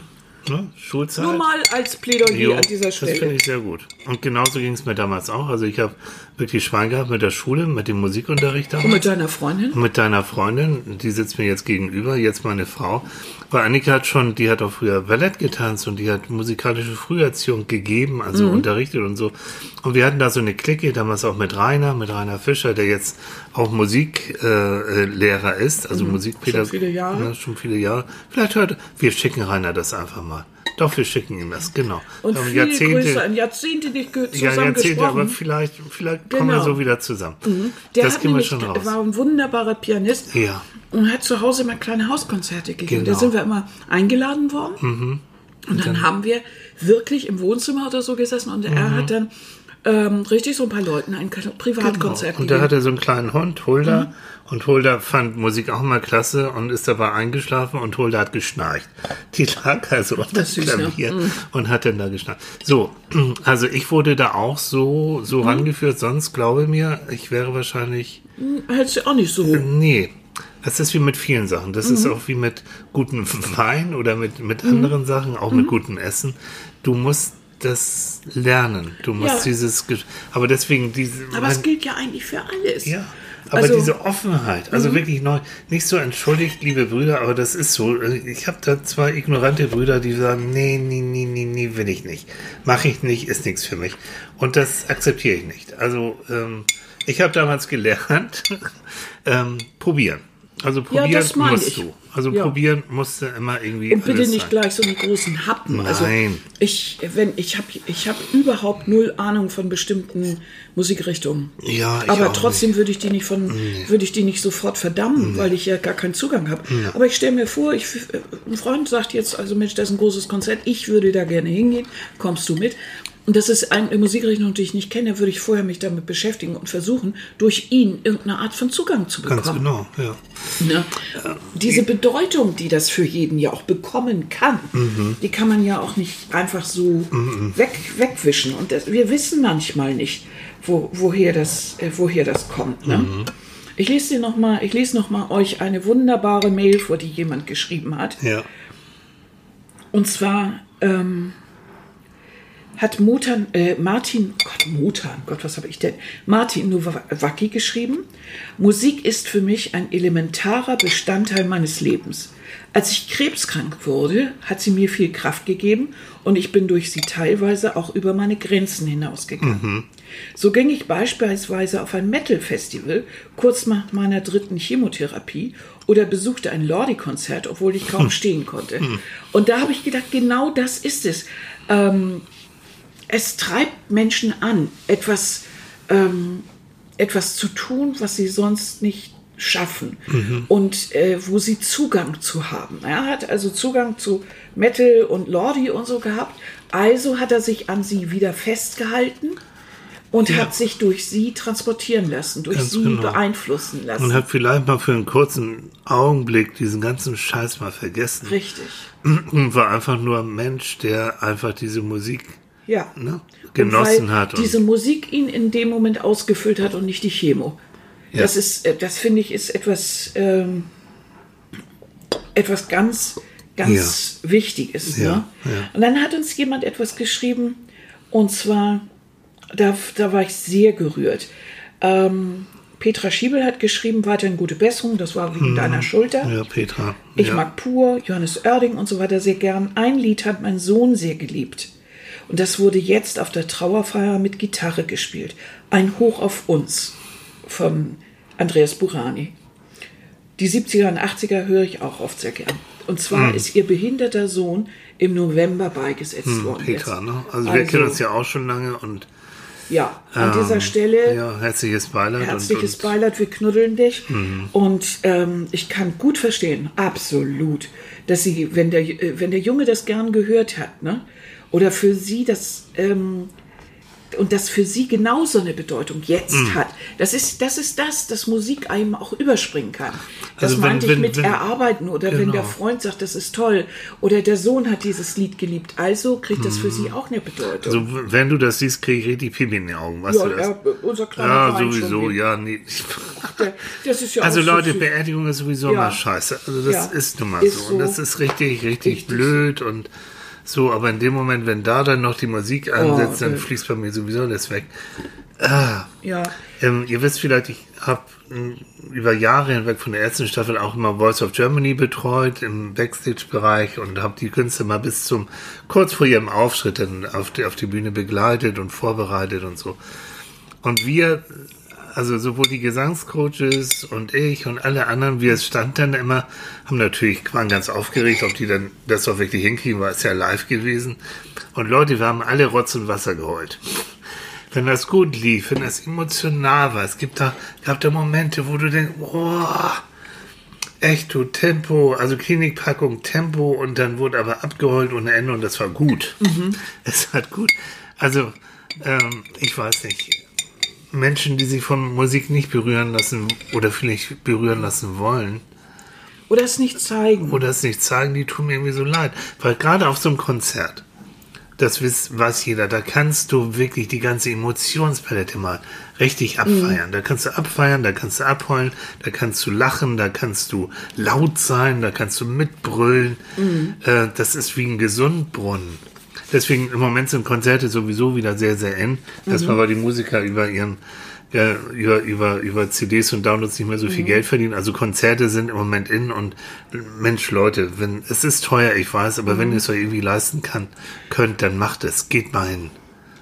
ne? Schulzeit. Nur mal als Plädoyer Jo, an dieser Das finde Stelle. ich sehr gut. Und genauso ging es mir damals auch. Also ich habe wirklich Schwein gehabt mit der Schule, mit dem Musikunterricht damals. Und mit deiner Freundin? mit deiner Freundin, die sitzt mir jetzt gegenüber, jetzt meine Frau. Weil Annika hat schon, die hat auch früher Ballett getanzt und die hat musikalische Früherziehung gegeben, also Mhm. unterrichtet und so. Und wir hatten da so eine Clique, damals auch mit Rainer, mit Rainer Fischer, der jetzt auch Musiklehrer äh, ist, also Musikpädagoge. Mhm. Schon viele Jahre. Ja, schon viele Jahre. Vielleicht hört, wir schicken Rainer das einfach mal. Doch, wir schicken ihm das, genau. Und viele Grüße, ein Jahrzehnte nicht ge- ja, Jahrzehnte, aber vielleicht, vielleicht kommen wir Genau. so wieder zusammen. Der das hat kriegen wir schon raus. war ein wunderbarer Pianist Ja. und hat zu Hause immer kleine Hauskonzerte gegeben. Genau. Mhm. Da sind wir immer eingeladen worden. Und dann haben wir wirklich im Wohnzimmer oder so gesessen und er hat dann ähm, richtig so ein paar Leuten ein Privatkonzert Genau. Und da hat er so einen kleinen Hund, Hulda. Und Hulda fand Musik auch mal klasse und ist dabei eingeschlafen und Hulda hat geschnarcht. Die lag also auf Das ist ne? Klavier und hat dann da geschnarcht. So, also ich wurde da auch so, so Mhm. rangeführt, sonst glaube mir, ich wäre wahrscheinlich, Hältst du auch nicht so. nee. Das ist wie mit vielen Sachen. Das ist Mhm. auch wie mit gutem Wein oder mit, mit anderen Sachen, auch Mhm. mit gutem Essen. Du musst das lernen. Du musst Ja. dieses, aber deswegen diese, Aber es gilt ja eigentlich für alles. ja, aber Also- diese Offenheit, also wirklich neu, nicht so entschuldigt, liebe Brüder, aber das ist so. Ich habe da zwei ignorante Brüder, die sagen, nee, nee, nee, nee, nee, will ich nicht. Mache ich nicht, ist nichts für mich. Und das akzeptiere ich nicht. Also, ähm, ich habe damals gelernt, ähm, probieren. Also probieren das meine musst ich. du. Also Ja. probieren musst du immer irgendwie. Und bitte nicht sein. gleich so einen großen Happen. Also Nein. ich, wenn, ich habe ich hab überhaupt null Ahnung von bestimmten Musikrichtungen. Ja, ich Aber trotzdem würde ich die nicht von, würde ich die nicht sofort verdammen, weil ich ja gar keinen Zugang habe. Aber ich stelle mir vor, ich, ein Freund sagt jetzt, also Mensch, das ist ein großes Konzert, ich würde da gerne hingehen, kommst du mit? Und das ist eine Musikrichtung, die ich nicht kenne, würde ich vorher mich damit beschäftigen und versuchen, durch ihn irgendeine Art von Zugang zu bekommen. Ganz genau, ja. Ne? Diese Bedeutung, die das für jeden ja auch bekommen kann, Mhm. die kann man ja auch nicht einfach so weg, wegwischen. Und das, wir wissen manchmal nicht, wo, woher, das, äh, woher das kommt. Ne? Mhm. Ich lese dir noch mal, ich lese noch mal euch eine wunderbare Mail vor, die jemand geschrieben hat. Ja. Und zwar ähm, hat Motan, äh, Martin, Gott, Motan, Gott, was habe ich denn? Martin Nowacki geschrieben. Musik ist für mich ein elementarer Bestandteil meines Lebens. Als ich krebskrank wurde, hat sie mir viel Kraft gegeben und ich bin durch sie teilweise auch über meine Grenzen hinausgegangen. So ging ich beispielsweise auf ein Metal-Festival kurz nach meiner dritten Chemotherapie oder besuchte ein Lordi-Konzert, obwohl ich kaum stehen konnte. Und da habe ich gedacht, genau das ist es. Ähm, es treibt Menschen an, etwas, ähm, etwas zu tun, was sie sonst nicht schaffen und äh, wo sie Zugang zu haben. Er hat also Zugang zu Metal und Lordi und so gehabt. Also hat er sich an sie wieder festgehalten und Ja. hat sich durch sie transportieren lassen, durch Ganz sie genau. beeinflussen lassen. Und hat vielleicht mal für einen kurzen Augenblick diesen ganzen Scheiß mal vergessen. Richtig. Und war einfach nur ein Mensch, der einfach diese Musik Ja. ne, genossen hat. Und, diese Musik ihn in dem Moment ausgefüllt hat und nicht die Chemo. Ja. Das ist, äh, das finde ich, ist etwas, ähm, etwas ganz, ganz Wichtiges. Ja, Ne? ja. Und dann hat uns jemand etwas geschrieben, und zwar, da, da war ich sehr gerührt. Ähm, Petra Schiebel hat geschrieben, weiterhin gute Besserung, das war wegen deiner Schulter. Ja, Petra. Ich ja. mag Pur, Johannes Oerding und so weiter sehr gern. Ein Lied hat mein Sohn sehr geliebt. Und das wurde jetzt auf der Trauerfeier mit Gitarre gespielt. Ein Hoch auf uns von Andreas Burani. Die 70er und 80er höre ich auch oft sehr gern. Und zwar ist ihr behinderter Sohn im November beigesetzt worden. Hm. Petra, jetzt. ne? Also, wir kennen uns ja auch schon lange und Ja, an ähm, dieser Stelle Ja, herzliches Beileid. Herzliches und, und, Beileid, wir knuddeln dich. Mhm. Und ähm, ich kann gut verstehen, absolut, dass sie, wenn der, äh, wenn der Junge das gern gehört hat, ne? Oder für sie das, ähm, und das für sie genauso eine Bedeutung jetzt Mhm. hat, das ist, das ist das, dass Musik einem auch überspringen kann. Das Also wenn- meinte wenn- ich mit wenn- erarbeiten oder wenn Genau. der Freund sagt, das ist toll oder der Sohn hat dieses Lied geliebt, also kriegt das für sie auch eine Bedeutung. Mhm. Also, wenn du das siehst, kriege ich richtig Pipi in die Augen, weißt ja, du das? ja, unser kleiner Ja, schon sowieso, ja, nee. Der- Das ist ja Also so Leute, süß. Beerdigung ist sowieso Ja. mal scheiße. Also das Ja. ist nun mal Ist so. Und so. das ist richtig, richtig, Richtig blöd und so. Aber in dem Moment, wenn da dann noch die Musik ansetzt, dann äh. fließt bei mir sowieso das weg. Ja, Ähm, ihr wisst vielleicht, ich habe über Jahre hinweg von der ersten Staffel auch immer Voice of Germany betreut im Backstage-Bereich und habe die Künstler mal bis zum kurz vor ihrem Auftritt dann auf die, auf die Bühne begleitet und vorbereitet und so. Und wir, also sowohl die Gesangscoaches und ich und alle anderen, wir standen dann immer, haben natürlich, waren ganz aufgeregt, ob die dann das auch wirklich hinkriegen, war es ja live gewesen. Und Leute, wir haben alle Rotz und Wasser geheult wenn das gut lief, wenn das emotional war. Es gibt da, gab da Momente, wo du denkst, boah, echt du, Tempo, also Klinikpackung, Tempo und dann wurde aber abgeheult ohne Ende und das war gut. Es hat gut. Also, ähm, ich weiß nicht. Menschen, die sich von Musik nicht berühren lassen oder vielleicht berühren lassen wollen oder es nicht zeigen. oder es nicht zeigen, die tun mir irgendwie so leid. Weil gerade auf so einem Konzert, das weiß, jeder, da kannst du wirklich die ganze Emotionspalette mal richtig abfeiern. Da kannst du abfeiern, da kannst du abheulen, da kannst du lachen, da kannst du laut sein, da kannst du mitbrüllen. Äh, das ist wie ein Gesundbrunnen. Deswegen im Moment sind Konzerte sowieso wieder sehr, sehr eng. Erstmal, weil die Musiker über ihren äh, über, über, über CDs und Downloads nicht mehr so viel Geld verdienen. Also Konzerte sind im Moment in und Mensch, Leute, wenn es ist teuer, ich weiß, aber wenn ihr es euch irgendwie leisten kann, könnt, dann macht es. Geht mal hin.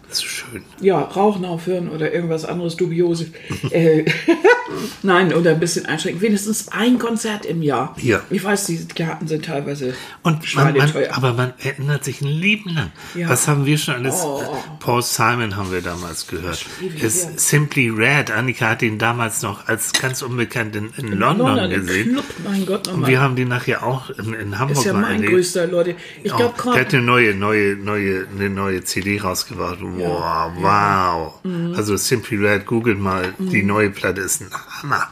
Das ist schön. Ja, Rauchen aufhören oder irgendwas anderes dubioses. äh, Nein, oder ein bisschen einschränken. Wenigstens ein Konzert im Jahr. Ja. Ich weiß, die Karten sind teilweise Und man, man, aber man erinnert sich ein Leben lang. Ja. Was haben wir schon alles? Oh. Paul Simon haben wir damals gehört. Es. Simply Red. Annika hat ihn damals noch als ganz unbekannt in, in London, London, im gesehen. Club, mein Gott, Und nochmal. wir haben den nachher auch in, in Hamburg ist ja mein erlebt. größter, Leute. Ich Oh, glaube, der hat eine neue, neue, neue, eine neue CD rausgebracht. Wow, wow. Mhm. Also Simply Red, googelt mal, die neue Platte ist ein Hammer.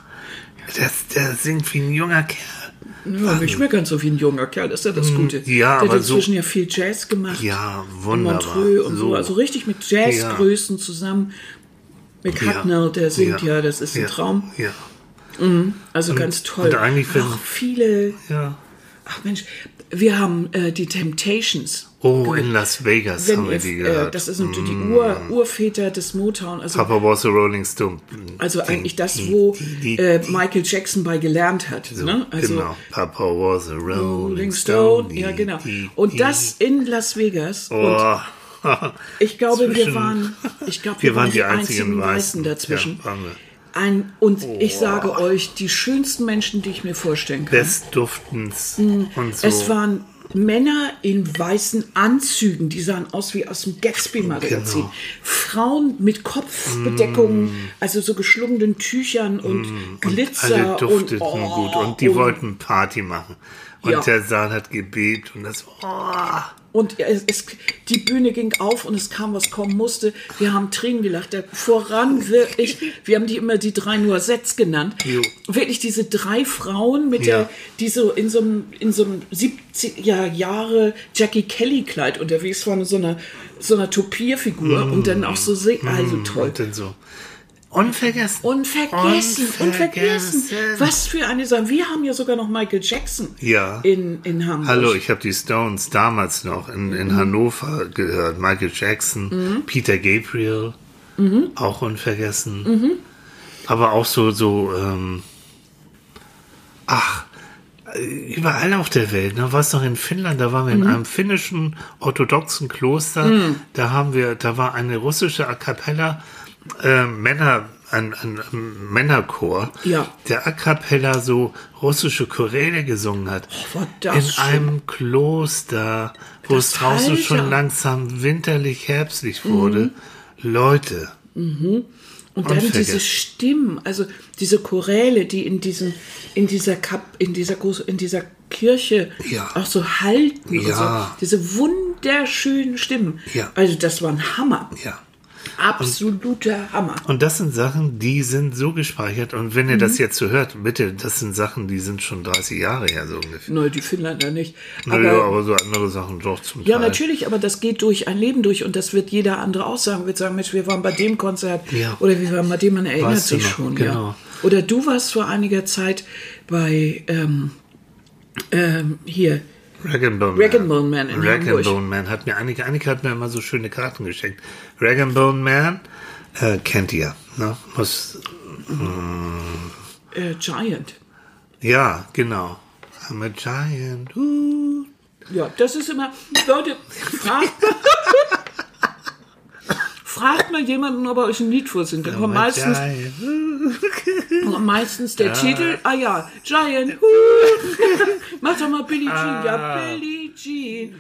Das, der singt wie ein junger Kerl. ja, ich schmecke ganz so wie ein junger Kerl, das ist ja das Gute. Mm, ja, Der aber hat so- inzwischen ja viel Jazz gemacht. Ja, wunderbar. Montreux und so. Also richtig mit Jazzgrößen zusammen. Mick Ja. Der singt Ja. ja, das ist ein Ja. Traum. Ja. Also ganz toll. und eigentlich, Auch viele, Ja. ach Mensch, wir haben äh, die Temptations. Oh, in Las Vegas Wenn haben wir die äh, gehört. Mm. das ist natürlich die Ur, Urväter des Motown. Also, Papa was a Rolling Stone. also eigentlich das, wo äh, Michael Jackson bei gelernt hat. So, ne? Also genau. Papa was a Rolling, Rolling Stone. Ja genau. Und das in Las Vegas. Oh. ich glaube, wir waren, ich glaube, Wir waren die einzigen Weißen dazwischen. Ja, waren wir. Ein, und ich sage euch, die schönsten Menschen, die ich mir vorstellen kann. Bestduftens und so. Mm. Es waren Männer in weißen Anzügen, die sahen aus wie aus dem Gatsby-Magazin. Genau. Frauen mit Kopfbedeckungen, also so geschlungenen Tüchern und Glitzer. Alle dufteten und, oh, gut und die und, wollten Party machen. Und Ja. der Saal hat gebebt und das oh, Und es, es, die Bühne ging auf und es kam, was kommen musste. Wir haben Tränen gelacht. Der voran wirklich, wir haben die immer die drei Noisettes genannt. Jo. Wirklich diese drei Frauen mit Ja. der, die so in so einem, in so einem 70er Jahre Jackie Kelly Kleid unterwegs waren, so einer, so einer Topierfigur und dann auch so, also toll. und dann so. Unvergessen. Unvergessen, unvergessen. Unvergessen. Was für eine Sache. Wir haben ja sogar noch Michael Jackson Ja. in, in Hamburg. Hallo, ich habe die Stones damals noch in, in Hannover gehört. Michael Jackson, Peter Gabriel, auch unvergessen. Aber auch so, so, ähm, ach, äh, überall auf der Welt. Ne? Was noch in Finnland, da waren wir in einem finnischen orthodoxen Kloster. Da haben wir, da war eine russische A cappella äh, Männer, ein, ein, Männerchor, Ja. der A cappella so russische Choräle gesungen hat. das in schön. einem Kloster, wo es Das draußen Alter. schon langsam winterlich herbstlich wurde. Leute, Und dann diese Stimmen, also diese Choräle, die in diesem, in dieser Kap, in dieser groß, in dieser Kirche Ja. auch so halten. Ja. so. Diese wunderschönen Stimmen. Ja. Also das war ein Hammer. ja. Absoluter Hammer. Und das sind Sachen, die sind so gespeichert. Und wenn ihr Mhm. das jetzt so hört, bitte, das sind Sachen, die sind schon 30 Jahre her, so ungefähr. Nö, die Finnländer nicht. Naja, Aber, aber so andere Sachen doch zum ja, Teil. natürlich, aber das geht durch ein Leben durch und das wird jeder andere auch sagen. Wird sagen, Mensch, wir waren bei dem Konzert Ja. oder wir waren bei dem, man erinnert Weißt sich noch, schon. genau. Ja. Oder du warst vor einiger Zeit bei ähm, ähm, hier Rag and Bone Rag and Bone Man in Rag Hamburg. Bone Man hat mir, Annika, Annika hat mir immer so schöne Karten geschenkt. Rag and Bone Man, äh, kennt ihr, ne? Muss, äh, Giant. ja, genau. I'm a giant. Uh. Ja, das ist immer, Leute, fragt, fragt mal jemanden, ob er euch ein Lied vorsingt. Dann kommt meistens, kommt meistens der Titel, ah ja, Giant. Mach doch mal Billie Jean. Ja, Ah. Billie Jean.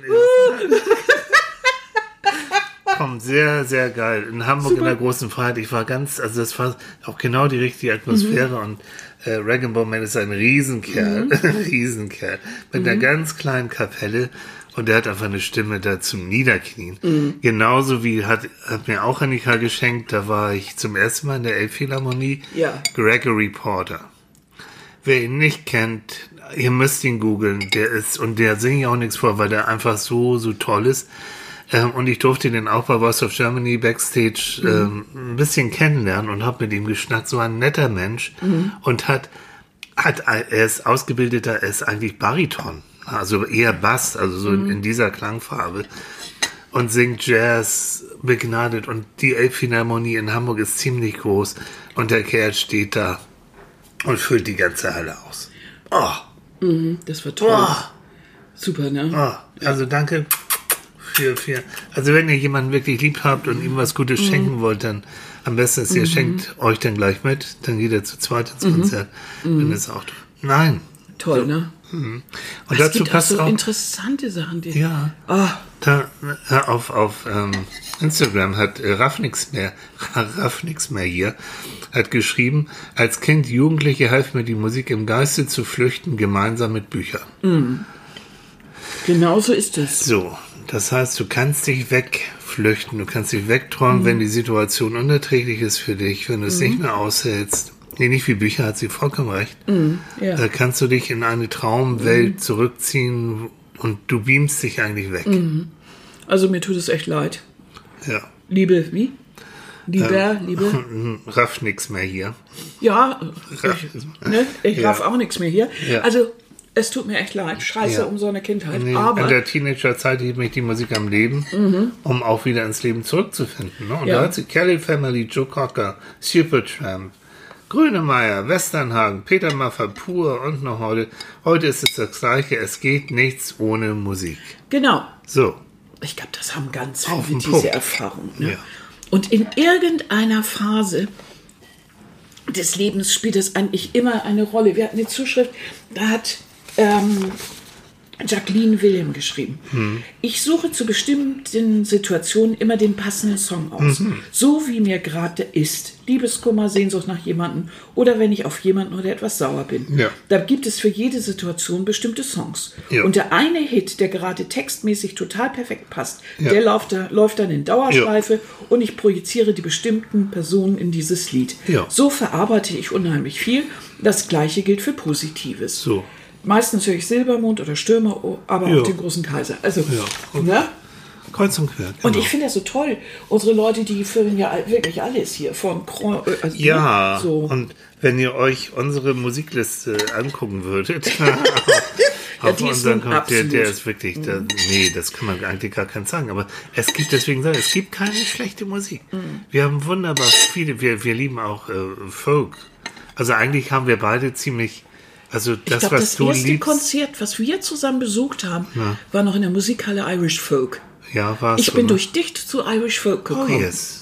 Kommt sehr, sehr geil. In Hamburg in der großen Freiheit. Ich war ganz, also das war auch genau die richtige Atmosphäre und äh, Rag Man ist ein Riesenkerl, Riesenkerl, mit einer ganz kleinen Kapelle und der hat einfach eine Stimme da zum Niederknien. Genauso wie hat, hat mir auch Annika geschenkt, da war ich zum ersten Mal in der Elbphilharmonie, Ja. Gregory Porter. Wer ihn nicht kennt, ihr müsst ihn googeln. Der ist, und der singe ich auch nichts vor, weil der einfach so, so toll ist. Ähm, und ich durfte den auch bei Voice of Germany Backstage ähm, ein bisschen kennenlernen und habe mit ihm geschnackt. So ein netter Mensch. Und hat, hat, er ist ausgebildeter, er ist eigentlich Bariton. Also eher Bass, also so in, in dieser Klangfarbe. Und singt Jazz begnadet. Und die Elbphilharmonie in Hamburg ist ziemlich groß. Und der Kerl steht da und füllt die ganze Halle aus. Oh, Das war toll. oh, Super, ne? oh. Also danke für, für. Also wenn ihr jemanden wirklich lieb habt und ihm was Gutes schenken wollt, dann am besten ist, ihr schenkt euch dann gleich mit, dann geht er zu zweit ins Konzert. Dann ist auch toll. Nein. Toll, ne? Und Es dazu gibt auch passt so auch. interessante Sachen, die. Ja. Ah, Da, äh, auf auf ähm, Instagram hat äh, Raff nix mehr, Raff nix mehr hier, hat geschrieben, als Kind Jugendliche half mir die Musik im Geiste zu flüchten, gemeinsam mit Büchern. genau so ist es. So, das heißt, du kannst dich wegflüchten, du kannst dich wegträumen, wenn die Situation unerträglich ist für dich, wenn du es nicht mehr aushältst. Nee, nicht wie Bücher, hat sie vollkommen recht. Ja. Da kannst du dich in eine Traumwelt zurückziehen und du beamst dich eigentlich weg. Also mir tut es echt leid. Ja. Liebe, wie? Lieber, liebe. Hm, Raff nix mehr hier. Ja, ich, ne, ich Ja. raff auch nichts mehr hier. Ja. Also, es tut mir echt leid. Scheiße Ja. um so eine Kindheit. Nee, aber in der Teenagerzeit hielt mich die Musik am Leben, um auch wieder ins Leben zurückzufinden. Ne? Und Ja. da hat sie Kelly Family, Joe Cocker, Supertramp, Grönemeyer, Westernhagen, Peter Maffay, Pur und noch heute. Heute ist es das Gleiche. Es geht nichts ohne Musik. genau. So. Ich glaube, das haben ganz viele diese. Erfahrung. Ne? Ja. Und in irgendeiner Phase des Lebens spielt es eigentlich immer eine Rolle. Wir hatten eine Zuschrift, da hat ähm, Jacqueline Wilhelm geschrieben. Hm. Ich suche zu bestimmten Situationen immer den passenden Song aus. Mhm. So wie mir gerade ist. Liebeskummer, Sehnsucht nach jemandem oder wenn ich auf jemanden oder etwas sauer bin. Ja. Da gibt es für jede Situation bestimmte Songs. Ja. Und der eine Hit, der gerade textmäßig total perfekt passt, Ja. der läuft, da, läuft dann in Dauerschleife und ich projiziere die bestimmten Personen in dieses Lied. So verarbeite ich unheimlich viel. Das gleiche gilt für Positives. So. Meistens höre ich Silbermond oder Stürmer, aber Ja. auch den großen Kaiser. Also, Ja. ne? Kreuz und quer. Und genau. ich finde das so toll. Unsere Leute, die führen ja wirklich alles hier. Von Cron, äh, also, Ja, ne? so. und wenn ihr euch unsere Musikliste angucken würdet, auf die ist unseren Kom- der, ist wirklich, der, nee, das kann man eigentlich gar keinen sagen, aber es gibt, deswegen sagen, es gibt keine schlechte Musik. Mhm. Wir haben wunderbar viele, wir, wir lieben auch äh, Folk. Also eigentlich haben wir beide ziemlich, also ich das, glaube, was das du erste liebst, Konzert, was wir zusammen besucht haben, war noch in der Musikhalle Irish Folk. ja, war Ich bin durch dich zu Irish Folk Oh gekommen. yes.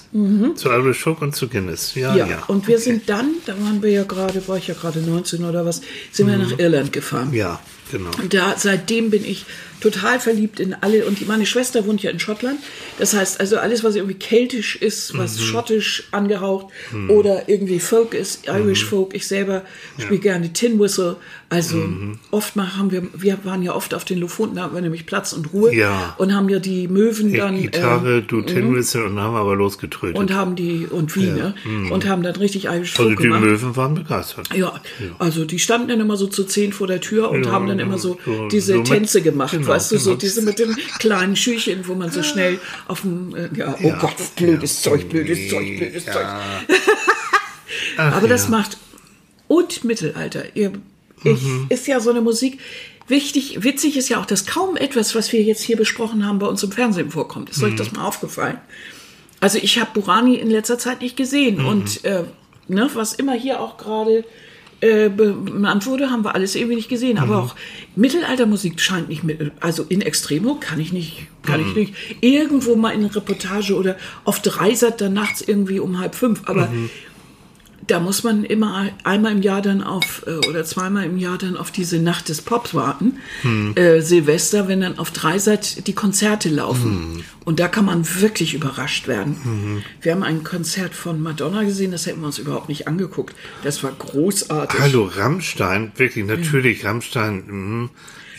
Zu Irish Folk und zu Guinness. Ja, Ja, ja. und wir sind dann, da waren wir ja gerade, war ich ja gerade 19 oder was, sind wir nach Irland gefahren. Mhm. Ja, genau. Und da, seitdem bin ich total verliebt in alle. Und die, meine Schwester wohnt ja in Schottland. Das heißt, also alles, was irgendwie keltisch ist, was Mhm. schottisch angehaucht oder irgendwie Folk ist, Irish Mhm. Folk. Ich selber spiele gerne Tin Whistle. Also Mhm. oft mal haben wir, wir waren ja oft auf den Lofoten, da haben wir nämlich Platz und Ruhe. Ja. Und haben ja die Möwen dann. Gitarre, äh, du Tin Whistle und dann haben wir aber losgetrötet. und haben die, und Wien, ne? Und haben dann richtig Irish also Folk die gemacht. Möwen waren begeistert. Ja, also die standen dann immer so zu zehn vor der Tür und Ja, haben dann immer so so- diese so mit- Tänze gemacht, genau, weißt du, so genau. diese mit den kleinen Schüchen, wo man so schnell auf dem, äh, ja, oh Ja. Gott, blödes Zeug, blödes Zeug, blödes Zeug. Aber das macht, und Mittelalter, ihr, ich, Mhm. ist ja so eine Musik, wichtig, witzig ist ja auch, dass kaum etwas, was wir jetzt hier besprochen haben, bei uns im Fernsehen vorkommt. Ist euch Mhm. das mal aufgefallen? Also ich habe Burani in letzter Zeit nicht gesehen Mhm. und äh, ne, was immer hier auch gerade äh, benannt wurde, haben wir alles irgendwie nicht gesehen. Aber Mhm. auch Mittelaltermusik scheint nicht mit, also in Extremo kann ich nicht, kann Mhm. ich nicht. Irgendwo mal in eine Reportage oder auf Dreisat dann nachts irgendwie um halb fünf. Aber Mhm. Da muss man immer einmal im Jahr dann auf äh, oder zweimal im Jahr dann auf diese Nacht des Pops warten. Hm. Äh, Silvester, wenn dann auf Dreisat die Konzerte laufen. Hm. Und da kann man wirklich überrascht werden. Wir haben ein Konzert von Madonna gesehen, das hätten wir uns überhaupt nicht angeguckt. Das war großartig. Hallo, Rammstein, wirklich, natürlich, Rammstein, mhm.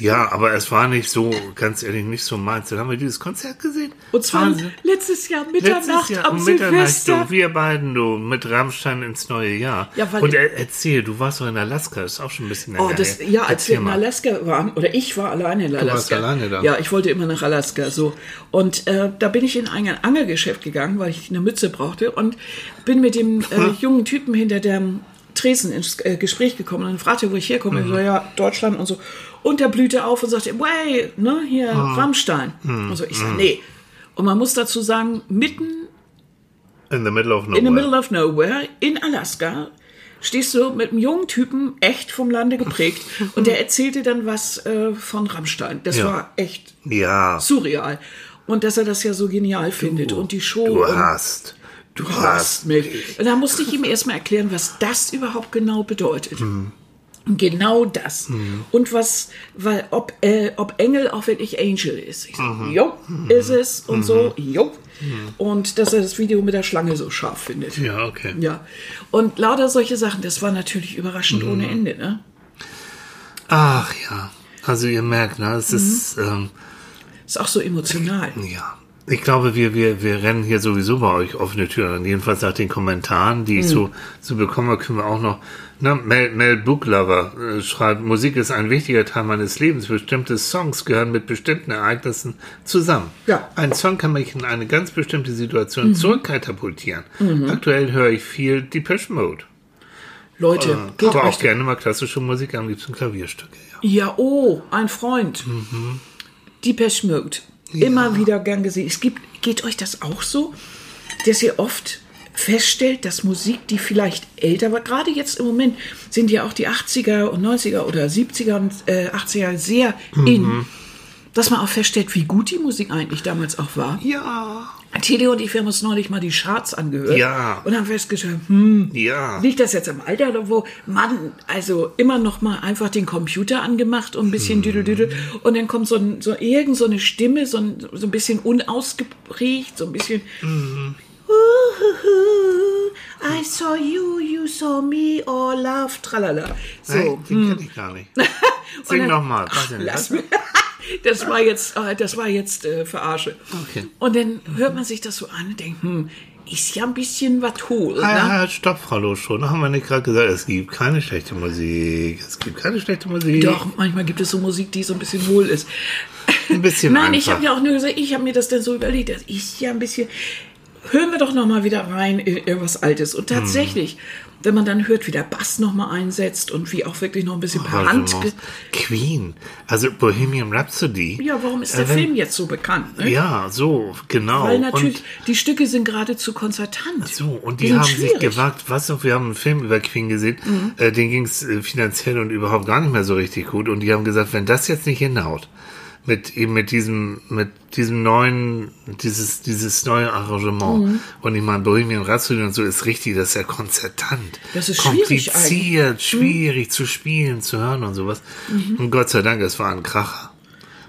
Ja, aber es war nicht so, ganz ehrlich, nicht so meins. Dann haben wir dieses Konzert gesehen. Und zwar Wahnsinn. letztes Jahr Mitternacht Letztes Jahr am um Mitternacht, du, wir beiden, du, mit Rammstein ins neue Jahr. Ja, Und er, erzähl, du warst doch in Alaska, das ist auch schon ein bisschen Oh, das, her. ja, als Erzähl wir in mal. Alaska waren, oder ich war alleine in Alaska. warst alleine da. Ja, ich wollte immer nach Alaska, so. Und äh, da bin ich in ein Angelgeschäft gegangen, weil ich eine Mütze brauchte und bin mit dem äh, jungen Typen hinter dem Tresen ins äh, Gespräch gekommen und fragte, wo ich herkomme. Ich so, ja, Deutschland und so. Und der blühte auf und sagte, way, ne, hier, Rammstein. Und so, ich sag, nee. Und man muss dazu sagen, mitten In the middle of nowhere. in the middle of nowhere in Alaska stehst du mit einem jungen Typen, echt vom Lande geprägt. und der erzählte dann was äh, von Rammstein. Das Ja. war echt ja, surreal. Und dass er das ja so genial findet. Und die Show. du hast. Du du hast mich. Und da musste ich ihm erstmal erklären, was das überhaupt genau bedeutet. Mhm. Genau das. Und was, weil, ob, äh, ob Engel auch wirklich Angel ist. Ich sage, Mhm. jo, ist es und so, jo. Und dass er das Video mit der Schlange so scharf findet. Ja, okay. Ja. Und lauter solche Sachen, das war natürlich Mhm. überraschend ohne Ende, ne? Ach ja, also ihr merkt, ne, es ist, Mhm. ähm, Ist auch so emotional. ja. Ich glaube, wir, wir, wir rennen hier sowieso bei euch offene Türen. an. Jedenfalls nach den Kommentaren, die ich so, so bekomme, können wir auch noch. Ne, Mel, Mel Booklover äh, schreibt, Musik ist ein wichtiger Teil meines Lebens. Bestimmte Songs gehören mit bestimmten Ereignissen zusammen. Ja. Ein Song kann mich in eine ganz bestimmte Situation zurückkatapultieren. Aktuell höre ich viel Depeche Mode. Leute, Äh, geht aber auch gerne mal klassische Musik, am liebsten Klavierstücke. Ja. Ja, oh, ein Freund. Die Mode. Immer wieder gern gesehen. Es gibt, geht euch das auch so, dass ihr oft feststellt, dass Musik, die vielleicht älter war, gerade jetzt im Moment sind ja auch die 80er und 90er oder 70er und äh, 80er sehr in, dass man auch feststellt, wie gut die Musik eigentlich damals auch war. Ja. Tilly und ich, wir haben uns neulich mal die Charts angehört Ja. und haben festgestellt, hm, Ja. Liegt das jetzt am Alter oder wo? Mann, also immer noch mal einfach den Computer angemacht und ein bisschen Mhm. düdel, düdel. Und dann kommt so, ein, so irgend so eine Stimme, so ein, so ein bisschen unausgeprägt, so ein bisschen. Mhm. I saw you, you saw me, all love, tralala. So. Hey, den kenne ich gar nicht. Sing nochmal. Lass mich. Das war jetzt, äh, das war jetzt äh, Verarsche. Okay. Und dann hört man sich das so an und denkt, hm, ist ja ein bisschen was hohl. Ne? Ah, halt, stopp, Frau Loschon. Haben wir nicht gerade gesagt, es gibt keine schlechte Musik. Es gibt keine schlechte Musik. Doch, manchmal gibt es so Musik, die so ein bisschen hohl ist. Ein bisschen Nein, ich einfach. habe ja auch nur gesagt, ich habe mir das dann so überlegt, das ist ja ein bisschen. Hören wir doch noch mal wieder rein in irgendwas Altes. Und tatsächlich, wenn man dann hört, wie der Bass noch mal einsetzt und wie auch wirklich noch ein bisschen per Hand. Queen. Also Bohemian Rhapsody. Ja, warum ist der Äh, wenn- Film jetzt so bekannt? Ne? Ja, so, genau. Weil natürlich, Und die Stücke sind geradezu konzertant. so, und die, sind haben sich schwierig. Mhm. gewagt, was noch, wir haben einen Film über Queen gesehen, äh, den ging es äh, finanziell und überhaupt gar nicht mehr so richtig gut. Und die haben gesagt, wenn das jetzt nicht hinhaut, mit eben mit diesem, mit diesem neuen, dieses, dieses neue Arrangement. Mhm. Und ich meine, Bohemian Rhapsody und so ist richtig, das ist ja konzertant. Das ist schwierig Mhm. Kompliziert, schwierig zu spielen, zu hören und sowas. Und Gott sei Dank, es war ein Kracher.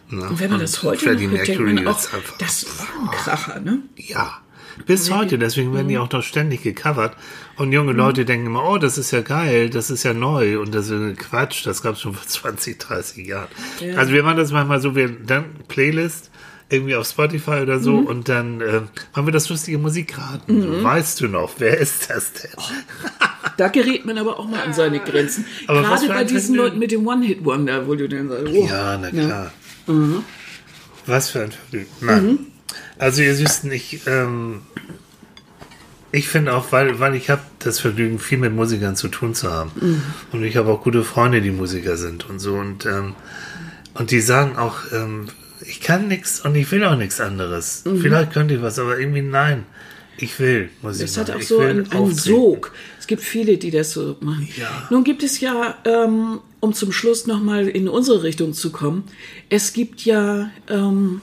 Ne? Und wenn man das heute Freddie noch denkt man Mercury auch, das war ein Kracher, ne? ja. Bis heute, deswegen werden Mhm. die auch noch ständig gecovert. Und junge Leute denken immer, oh, das ist ja geil, das ist ja neu. Und das ist Quatsch, das gab es schon vor 20, 30 Jahren. Ja. Also wir machen das manchmal so, wir dann Playlist irgendwie auf Spotify oder so Mhm. und dann äh, machen wir das lustige Musikraten. So, weißt du noch, wer ist das denn? Da gerät man aber auch mal an seine Grenzen. Aber Gerade bei diesen. Leuten mit dem One-Hit-Wonder, wo du dann sagst, oh, Ja, na klar. Was für ein Vergnügen. Nein. Also ihr Süßen, ich, ähm, ich finde auch, weil, weil ich habe das Vergnügen, viel mit Musikern zu tun zu haben. Und ich habe auch gute Freunde, die Musiker sind und so. Und, ähm, und die sagen auch, ähm, ich kann nichts und ich will auch nichts anderes. Vielleicht könnte ich was, aber irgendwie nein. Ich will Musik Das hat auch Ich so einen, einen. Sog. Es gibt viele, die das so machen. Ja. Nun gibt es ja, ähm, um zum Schluss nochmal in unsere Richtung zu kommen, es gibt ja ähm,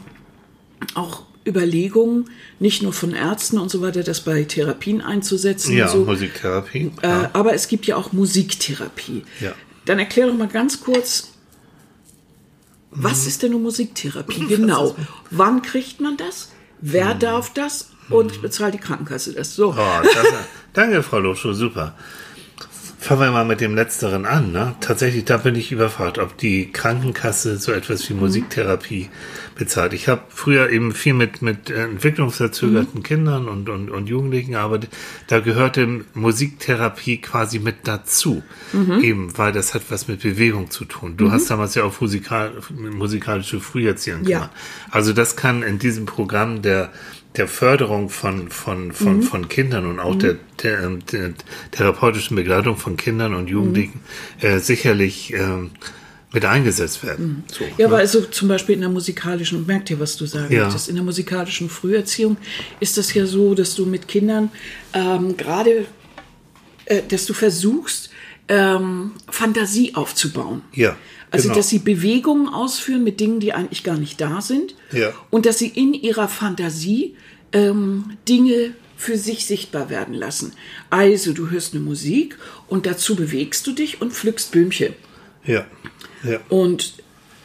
auch Überlegungen, nicht nur von Ärzten und so weiter, das bei Therapien einzusetzen Ja, so. Musiktherapie. Äh, aber es gibt ja auch Musiktherapie. Ja. Dann erklär doch mal ganz kurz, was ist denn eine Musiktherapie? Genau. Wann kriegt man das? Wer darf das? Und bezahlt die Krankenkasse das? So. Oh, das, danke, Frau Loschow, super. Fangen wir mal mit dem Letzteren an. Ne? Tatsächlich, da bin ich überfragt, ob die Krankenkasse so etwas wie Musiktherapie bezahlt. Ich habe früher eben viel mit, mit entwicklungsverzögerten Kindern und, und, und Jugendlichen gearbeitet. Da gehörte Musiktherapie quasi mit dazu. Eben, weil das hat was mit Bewegung zu tun. Du hast damals ja auch musikal, musikalische Früherziehung Ja. gemacht. Also das kann in diesem Programm der der Förderung von von von Mhm. von Kindern und auch der, der, ähm, der therapeutischen Begleitung von Kindern und Jugendlichen Mhm. äh, sicherlich ähm, mit eingesetzt werden. So, Ja, ne? aber also zum Beispiel in der musikalischen, merkt ihr, was du sagen Ja. möchtest, in der musikalischen Früherziehung ist das ja so, dass du mit Kindern ähm, gerade, äh, dass du versuchst, ähm, Fantasie aufzubauen. Ja, Also, genau. dass sie Bewegungen ausführen mit Dingen, die eigentlich gar nicht da sind. Ja. Und dass sie in ihrer Fantasie ähm, Dinge für sich sichtbar werden lassen. Also, du hörst eine Musik und dazu bewegst du dich und pflückst Blümchen. ja, ja, Und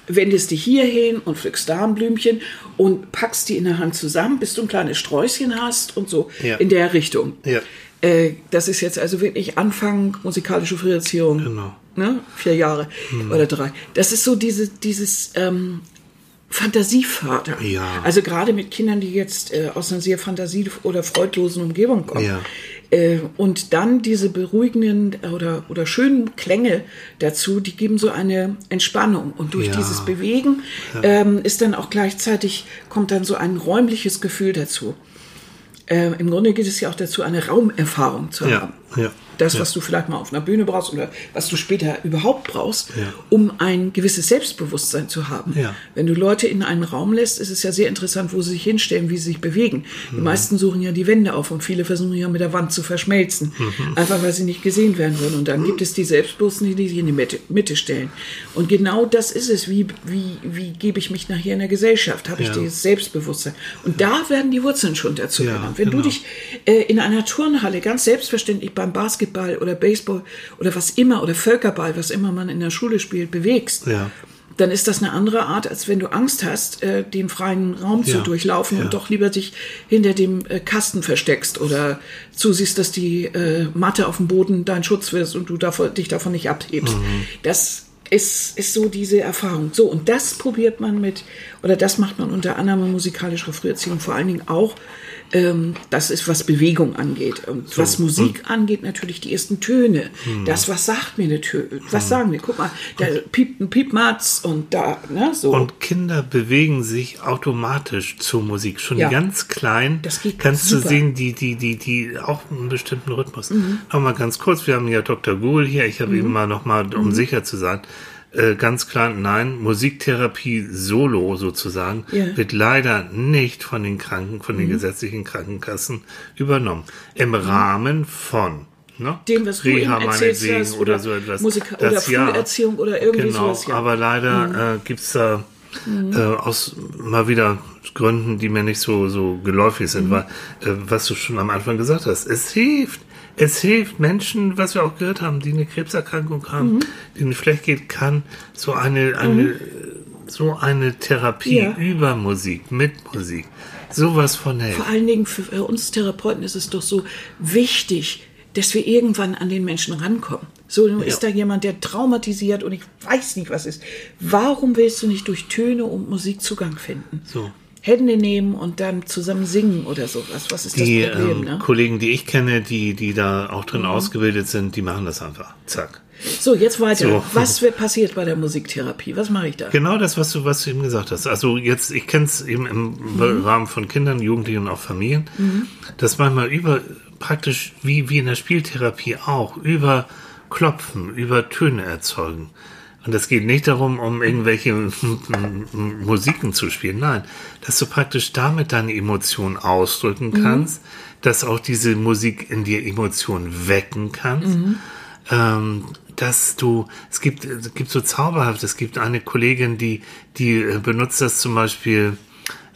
wendest dich hier hin und pflückst da ein Blümchen und packst die in der Hand zusammen, bis du ein kleines Sträußchen hast und so Ja. in der Richtung. Ja. Äh, das ist jetzt also wirklich Anfang musikalische Früherziehung. Genau. Ne? Vier Jahre oder drei. Das ist so diese, dieses ähm, Fantasieförder. Ja. Also gerade mit Kindern, die jetzt äh, aus einer sehr fantasie- oder freudlosen Umgebung kommen. Ja. Äh, und dann diese beruhigenden oder, oder schönen Klänge dazu, die geben so eine Entspannung. Und durch Ja. dieses Bewegen ähm, ist dann auch gleichzeitig, kommt dann so ein räumliches Gefühl dazu. Äh, Im Grunde geht es ja auch dazu, eine Raumerfahrung zu Ja, haben. ja, Das, ja. was du vielleicht mal auf einer Bühne brauchst oder was du später überhaupt brauchst, Ja. um ein gewisses Selbstbewusstsein zu haben. Ja. Wenn du Leute in einen Raum lässt, ist es ja sehr interessant, wo sie sich hinstellen, wie sie sich bewegen. Mhm. Die meisten suchen ja die Wände auf und viele versuchen ja mit der Wand zu verschmelzen, Mhm. einfach weil sie nicht gesehen werden wollen. Und dann gibt es die Selbstbewussten, die sich in die Mitte, Mitte stellen. Und genau das ist es. Wie, wie, wie gebe ich mich nachher in der Gesellschaft? Habe ich dieses Selbstbewusstsein? Und da werden die Wurzeln schon dazu genannt. Wenn genau. du dich äh, in einer Turnhalle ganz selbstverständlich beim Basketball oder Baseball oder was immer oder Völkerball, was immer man in der Schule spielt, bewegst, Ja. dann ist das eine andere Art, als wenn du Angst hast, äh, den freien Raum zu Ja, durchlaufen ja. und doch lieber dich hinter dem äh, Kasten versteckst oder zusiehst, dass die äh, Matte auf dem Boden dein Schutz wird und du davon, dich davon nicht abhebst. Mhm. Das ist, ist so diese Erfahrung. So, und das probiert man mit, oder das macht man unter anderem musikalischer Früherziehung vor allen Dingen auch. Ähm, das ist, was Bewegung angeht. Und was Musik angeht, natürlich die ersten Töne. Mhm. Das, was sagt mir eine Töne? Was sagen wir? Guck mal, da piept ein Piepmatz und da, ne, so. Und Kinder bewegen sich automatisch zur Musik. Schon Ja. ganz klein Das geht kannst super. Mhm. du sehen, die, die, die, die auch einen bestimmten Rhythmus. Noch mal ganz kurz, wir haben ja Dr. Gould hier. Ich habe Mhm. eben mal noch mal, um sicher zu sein, äh, ganz klar, nein, Musiktherapie solo sozusagen Ja. wird leider nicht von den Kranken, von Mhm. den gesetzlichen Krankenkassen übernommen. Im Rahmen von ne? dem, was du Reha erzählst meinetwegen hast, oder, oder so etwas. Musik- Das oder Früherziehung oder irgendwie genau, sowas, ja. Mhm. Aber leider äh, gibt's da äh, aus mal wieder Gründen, die mir nicht so, so geläufig Mhm. sind, weil, äh, was du schon am Anfang gesagt hast, es hilft. Es hilft Menschen, was wir auch gehört haben, die eine Krebserkrankung haben, Mhm. denen es schlecht geht, kann so eine, eine, so eine Therapie Ja. über Musik, mit Musik, sowas von helfen. Vor allen Dingen für uns Therapeuten ist es doch so wichtig, dass wir irgendwann an den Menschen rankommen. So nun ist da jemand, der traumatisiert und ich weiß nicht, was ist. Warum willst du nicht durch Töne und Musik Zugang finden? So. Hände nehmen und dann zusammen singen oder sowas. Was ist Die das Problem? ähm, ne? Kollegen, die ich kenne, die, die da auch drin ausgebildet sind, die machen das einfach. Zack. So, jetzt weiter. So. Was passiert bei der Musiktherapie? Was mache ich da? Genau das, was du, was du eben gesagt hast. Also jetzt, ich kenne es eben im Rahmen von Kindern, Jugendlichen und auch Familien, dass manchmal über praktisch wie, wie in der Spieltherapie auch, über Klopfen, über Töne erzeugen. Und das geht nicht darum, um irgendwelche Musiken zu spielen. Nein, dass du praktisch damit deine Emotionen ausdrücken kannst, dass auch diese Musik in dir Emotionen wecken kannst. Ähm, dass du, es gibt, es gibt so zauberhaft, es gibt eine Kollegin, die, die äh, benutzt das zum Beispiel,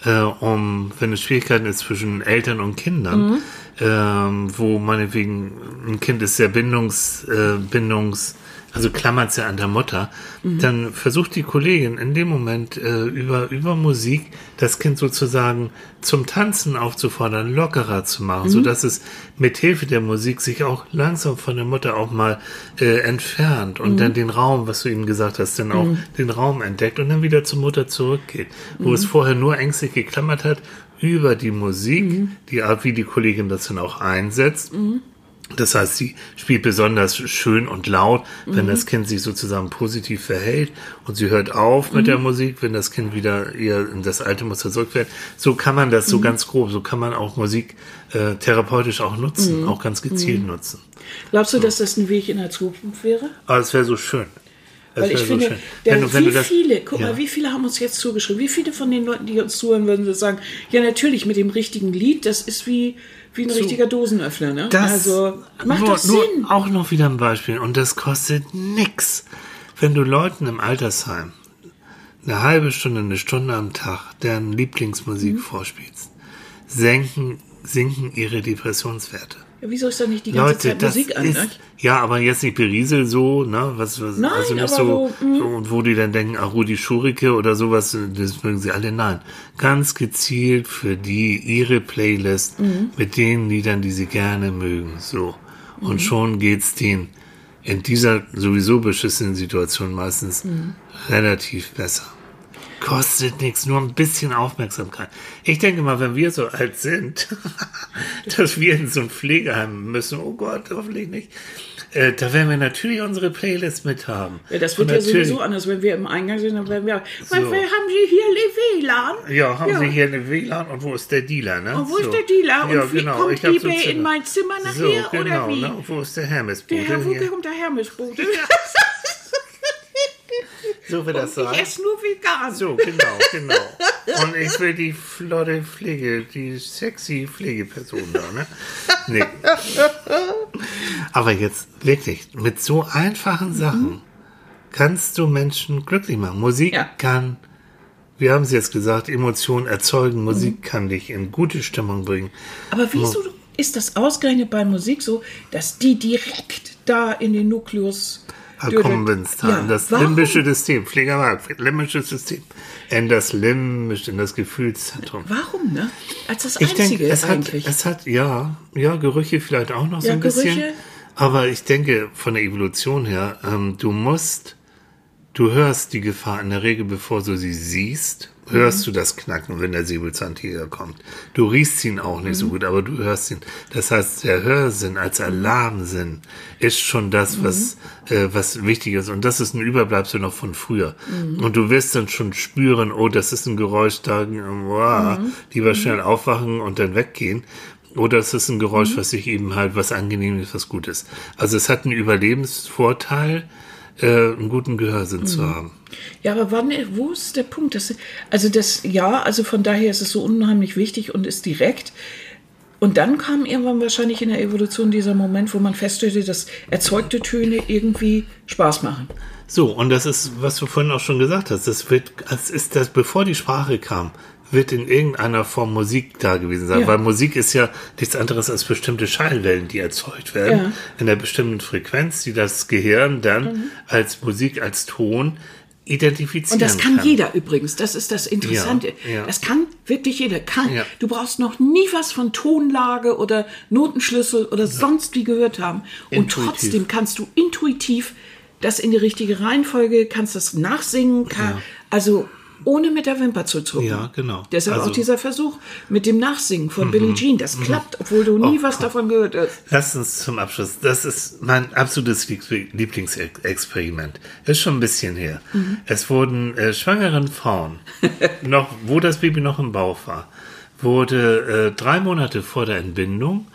äh, um, wenn es Schwierigkeiten ist zwischen Eltern und Kindern, ähm, wo meinetwegen ein Kind ist sehr bindungs, äh, bindungs, also klammert sie an der Mutter, dann versucht die Kollegin in dem Moment äh, über, über Musik das Kind sozusagen zum Tanzen aufzufordern, lockerer zu machen, so dass es mit Hilfe der Musik sich auch langsam von der Mutter auch mal äh, entfernt und dann den Raum, was du eben gesagt hast, dann auch den Raum entdeckt und dann wieder zur Mutter zurückgeht, wo es vorher nur ängstlich geklammert hat, über die Musik, die Art, wie die Kollegin das dann auch einsetzt. Das heißt, sie spielt besonders schön und laut, wenn das Kind sich sozusagen positiv verhält und sie hört auf mit der Musik, wenn das Kind wieder eher in das alte Muster zurückfährt. So kann man das so ganz grob, so kann man auch Musik äh, therapeutisch auch nutzen, auch ganz gezielt nutzen. Glaubst du, dass das ein Weg in der Zukunft wäre? Aber es wäre so schön. Es Weil ich wär finde, Wenn du- wenn wie das- viele, guck Ja. mal, wie viele haben uns jetzt zugeschrieben? Wie viele von den Leuten, die uns zuhören, würden so sagen, ja natürlich mit dem richtigen Lied, das ist wie, wie ein richtiger Dosenöffner, ne? Das also macht nur, doch nur Sinn. Auch noch wieder ein Beispiel. Und das kostet nix. Wenn du Leuten im Altersheim eine halbe Stunde, eine Stunde am Tag deren Lieblingsmusik Mhm. vorspielst, senken, sinken ihre Depressionswerte. Ja, wieso ist da nicht die ganze Leute, Zeit das Musik an? ist, Ne? ja, aber jetzt nicht Beriesel so, ne, was, was Nein, also nicht aber so, so, mm. so, und wo die dann denken, ach, Rudi Schurike oder sowas, das mögen sie alle, nein. Ganz gezielt für die, ihre Playlist Mhm. mit den Liedern, die sie gerne mögen, so. Und Mhm. schon geht's denen in dieser sowieso beschissenen Situation meistens Mhm. relativ besser. Kostet nichts, nur ein bisschen Aufmerksamkeit. Ich denke mal, wenn wir so alt sind, dass wir in so ein Pflegeheim müssen, oh Gott, hoffentlich nicht, äh, da werden wir natürlich unsere Playlist mit haben. Ja, das wird Und ja sowieso anders, wenn wir im Eingang sind, dann werden wir, wir haben Sie hier WLAN? Ja, haben Ja. Sie hier eine WLAN und wo ist der Dealer, ne? Und wo ist der Dealer? Und ja, wie genau. kommt eBay Zimmer. in mein Zimmer so, nachher, oder genau, wie? Ne? Und Wo ist der Hermesbude? Der wo kommt der Hermesbote? So wird das Ich sein. esse nur vegan. So, genau, genau. Und ich will die flotte Pflege, die sexy Pflegeperson da, ne? Nee. Aber jetzt wirklich, mit so einfachen Sachen kannst du Menschen glücklich machen. Musik Ja. kann, wir haben es jetzt gesagt, Emotionen erzeugen. Musik kann dich in gute Stimmung bringen. Aber wieso ist das ausgerechnet bei Musik so, dass die direkt da in den Nukleus Ins Tal. Ja, das warum? limbische System, Pflegermarkt, limbisches System. In das limbisch, in das Gefühlszentrum. Warum, ne? Als das Ich Einzige denke, es hat, eigentlich. es hat, ja, ja, Gerüche vielleicht auch noch so Ja, ein bisschen. Gerüche. Aber ich denke, von der Evolution her, ähm, du musst, du hörst die Gefahr in der Regel, bevor du sie siehst, hörst du das Knacken, wenn der Säbelzahntiger kommt. Du riechst ihn auch nicht so Mhm. gut, aber du hörst ihn. Das heißt, der Hörsinn als Alarmsinn ist schon das, was, Mhm. äh, was wichtig ist. Und das ist ein Überbleibsel noch von früher. Mhm. Und du wirst dann schon spüren, oh, das ist ein Geräusch da, wow, Mhm. lieber schnell aufwachen und dann weggehen. Oder es ist ein Geräusch, was sich eben halt was Angenehmes, was Gutes. Also es hat einen Überlebensvorteil, äh, einen guten Gehörsinn zu haben. Ja, aber wann, wo ist der Punkt? Das, also das, ja, also von daher ist es so unheimlich wichtig und ist direkt. Und dann kam irgendwann wahrscheinlich in der Evolution dieser Moment, wo man feststellte, dass erzeugte Töne irgendwie Spaß machen. So, und das ist, was du vorhin auch schon gesagt hast, das wird, das ist das, bevor die Sprache kam, wird in irgendeiner Form Musik da gewesen sein, Ja. weil Musik ist ja nichts anderes als bestimmte Schallwellen, die erzeugt werden, Ja. Mhm. in einer bestimmten Frequenz, die das Gehirn dann als Musik, als Ton identifizieren Und das kann, jeder übrigens. Das ist das Interessante. Ja. Das kann wirklich jeder. Kann. Ja. Du brauchst noch nie was von Tonlage oder Notenschlüssel oder sonst wie gehört haben. Und Intuitiv. trotzdem kannst du intuitiv das in die richtige Reihenfolge, kannst das nachsingen, kann, also ohne mit der Wimper zu zucken. Ja, genau. Deshalb Also- Mhm. auch dieser Versuch mit dem Nachsingen von Billie Jean. Das klappt, obwohl du nie Oh, was davon gehört hast. Lass uns zum Abschluss. Das ist mein absolutes Lieb- Lieblingsexperiment. Ist schon ein bisschen her. Mhm. Es wurden äh, schwangeren Frauen, noch, wo das Baby noch im Bauch war, wurde äh, drei Monate vor der Entbindung,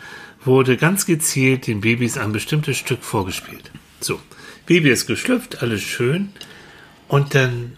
wurde ganz gezielt den Babys ein bestimmtes Stück vorgespielt. So, Baby ist geschlüpft, alles schön. Und dann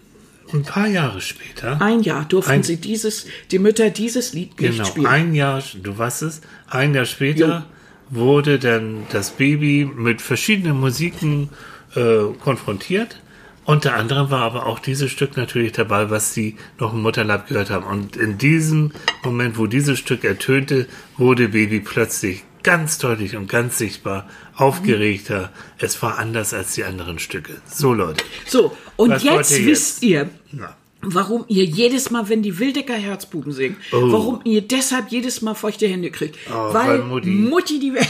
ein paar Jahre später. Ein Jahr durften Ein- sie dieses, die Mütter dieses Lied nicht Genau, spielen. ein Jahr, du weißt es, ein Jahr später wurde dann das Baby mit verschiedenen Musiken äh, konfrontiert. Unter anderem war aber auch dieses Stück natürlich dabei, was sie noch im Mutterleib gehört haben. Und in diesem Moment, wo dieses Stück ertönte, wurde Baby plötzlich ganz deutlich und ganz sichtbar aufgeregter. Es war anders als die anderen Stücke. So, Leute. So, und Was jetzt ihr wisst jetzt? ihr, Na. warum ihr jedes Mal, wenn die Wildecker Herzbuben singen, Oh. warum ihr deshalb jedes Mal feuchte Hände kriegt. Oh, weil weil Mutti- Mutti die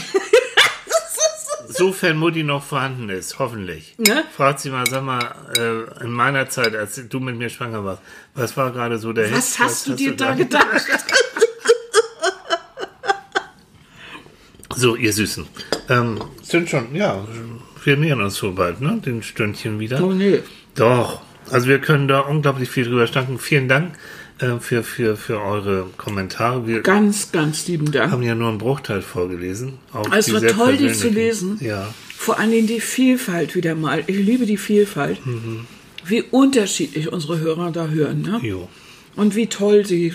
Sofern Mutti noch vorhanden ist, hoffentlich. Ne? Fragt sie mal, sag mal, äh, in meiner Zeit, als du mit mir schwanger warst, was war gerade so der Was Hit? hast du dir da gedacht? So, ihr Süßen. Ähm, sind schon, ja, wir nähern uns so bald, ne? Den Stündchen wieder. Oh nee. Doch. Also wir können da unglaublich viel drüber danken. Vielen Dank äh, für, für, für eure Kommentare. Wir Ganz, ganz lieben Dank. haben ja nur einen Bruchteil vorgelesen. Auch Es die war toll, dich zu lesen. Ja. Vor allen Dingen die Vielfalt wieder mal. Ich liebe die Vielfalt. Mhm. Wie unterschiedlich unsere Hörer da hören. Ne? Jo. Und wie toll sie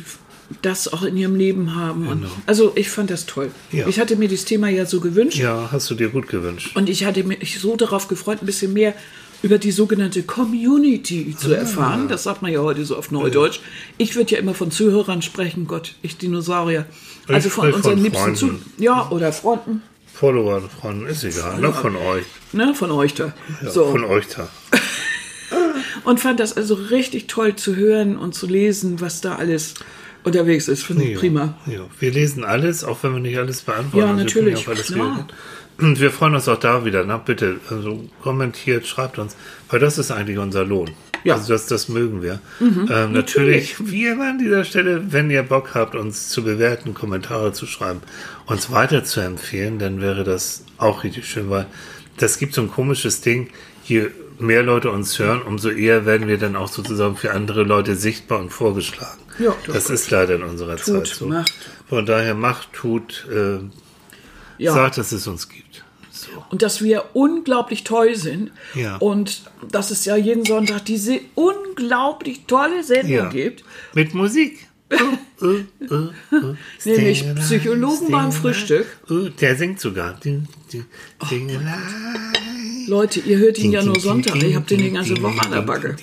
das auch in ihrem Leben haben. Und also ich fand das toll. Ja. Ich hatte mir das Thema ja so gewünscht. Ja, hast du dir gut gewünscht. Und ich hatte mich so darauf gefreut, ein bisschen mehr über die sogenannte Community zu erfahren. Das sagt man ja heute so auf Neudeutsch. Ich würde ja immer von Zuhörern sprechen, Gott, ich Dinosaurier. Ich Also von unseren von liebsten Zu Freunden. Ja, oder Freunden, Follower, Freunde, ist egal, ne? Von euch. ne, von euch da. Ja, so. Von euch da. Und fand das also richtig toll zu hören und zu lesen, was da alles unterwegs ist. Finde ich Ja, prima. Ja. Wir lesen alles, auch wenn wir nicht alles beantworten. Ja, Also wir natürlich, auf alles klar. wir freuen uns auch da wieder. Na, bitte, also kommentiert, schreibt uns, weil das ist eigentlich unser Lohn. Ja. Also das, das mögen wir. ähm, natürlich, wie immer an dieser Stelle, wenn ihr Bock habt, uns zu bewerten, Kommentare zu schreiben, uns weiter zu empfehlen, dann wäre das auch richtig schön, weil das gibt so ein komisches Ding, je mehr Leute uns hören, umso eher werden wir dann auch sozusagen für andere Leute sichtbar und vorgeschlagen. Ja, das ist leider in unserer Tut, Zeit so. macht. Von daher macht, tut, äh, Ja. sagt, dass es uns gibt. So. Und dass wir unglaublich toll sind. Ja. Und dass es ja jeden Sonntag diese unglaublich tolle Sendung Ja. gibt. Mit Musik. Uh, uh, uh, uh. Nämlich Psychologen beim Frühstück. Der singt sogar. Ding, Leute, ihr hört ihn ja ding, nur ding, Sonntag. ding, Ich habe den die ganze Woche an der Backe.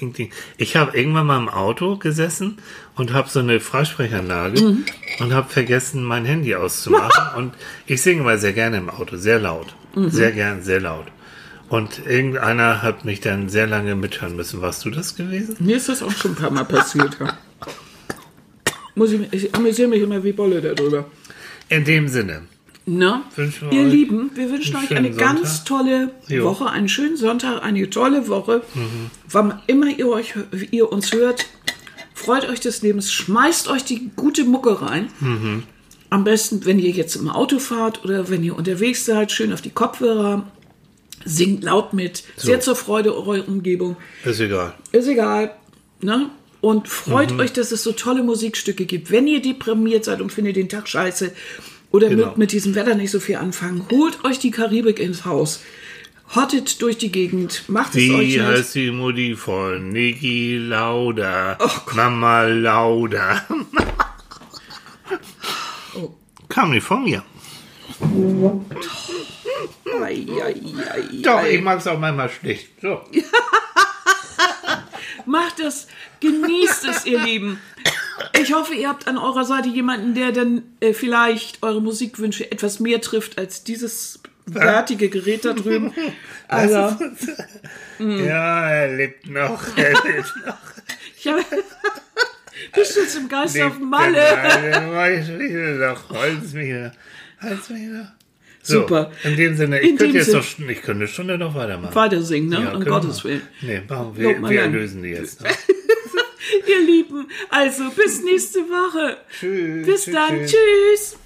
Ich habe irgendwann mal im Auto gesessen und habe so eine Freisprechanlage Mhm. und habe vergessen, mein Handy auszumachen. und ich singe mal sehr gerne im Auto, sehr laut. Mhm. Sehr gern, sehr laut. Und irgendeiner hat mich dann sehr lange mithören müssen. Warst du das gewesen? Mir ist das auch schon ein paar Mal passiert. Ja. Muss ich, ich amüsiere mich immer wie Bolle darüber. In dem Sinne. Wir ihr Lieben, wir wünschen euch eine schönen ganz tolle Jo. Woche, einen schönen Sonntag, eine tolle Woche. Mhm. Wann immer ihr, euch, ihr uns hört, freut euch des Lebens, schmeißt euch die gute Mucke rein. Mhm. Am besten, wenn ihr jetzt im Auto fahrt oder wenn ihr unterwegs seid, schön auf die Kopfhörer, singt laut mit, sehr zur Freude eurer Umgebung. Ist egal. Ist egal. Ne? Und freut Mhm. euch, dass es so tolle Musikstücke gibt. Wenn ihr deprimiert seid und findet den Tag scheiße oder Genau. mit, mit diesem Wetter nicht so viel anfangen, holt euch die Karibik ins Haus. Hottet durch die Gegend, macht es euch Wie nicht. heißt die Mutti von Niki Lauda? Oh. Mama Lauda. Oh. Kam nicht von mir. Ei, ei, ei, Doch, ich mag es auch manchmal schlecht. So. Macht es, genießt es, ihr Lieben. Ich hoffe, ihr habt an eurer Seite jemanden, der dann äh, vielleicht eure Musikwünsche etwas mehr trifft als dieses bärtige Gerät da drüben. Also, Ja, er lebt noch. Er lebt noch. ich habe. Bist du jetzt im Geist auf Lebt Malle? der Malle. Noch. Holz mich noch. Holz mich noch. So, Super. In dem Sinne, ich In könnte jetzt Sinn- noch, ich könnte eine Stunde noch weitermachen. Weiter singen, ne? Ja, um Gottes. Willen. Nee, Lob wir, wir erlösen die jetzt. Ne? Ihr Lieben, also bis nächste Woche. Tschüss. Bis dann. tschüss. Tschüss.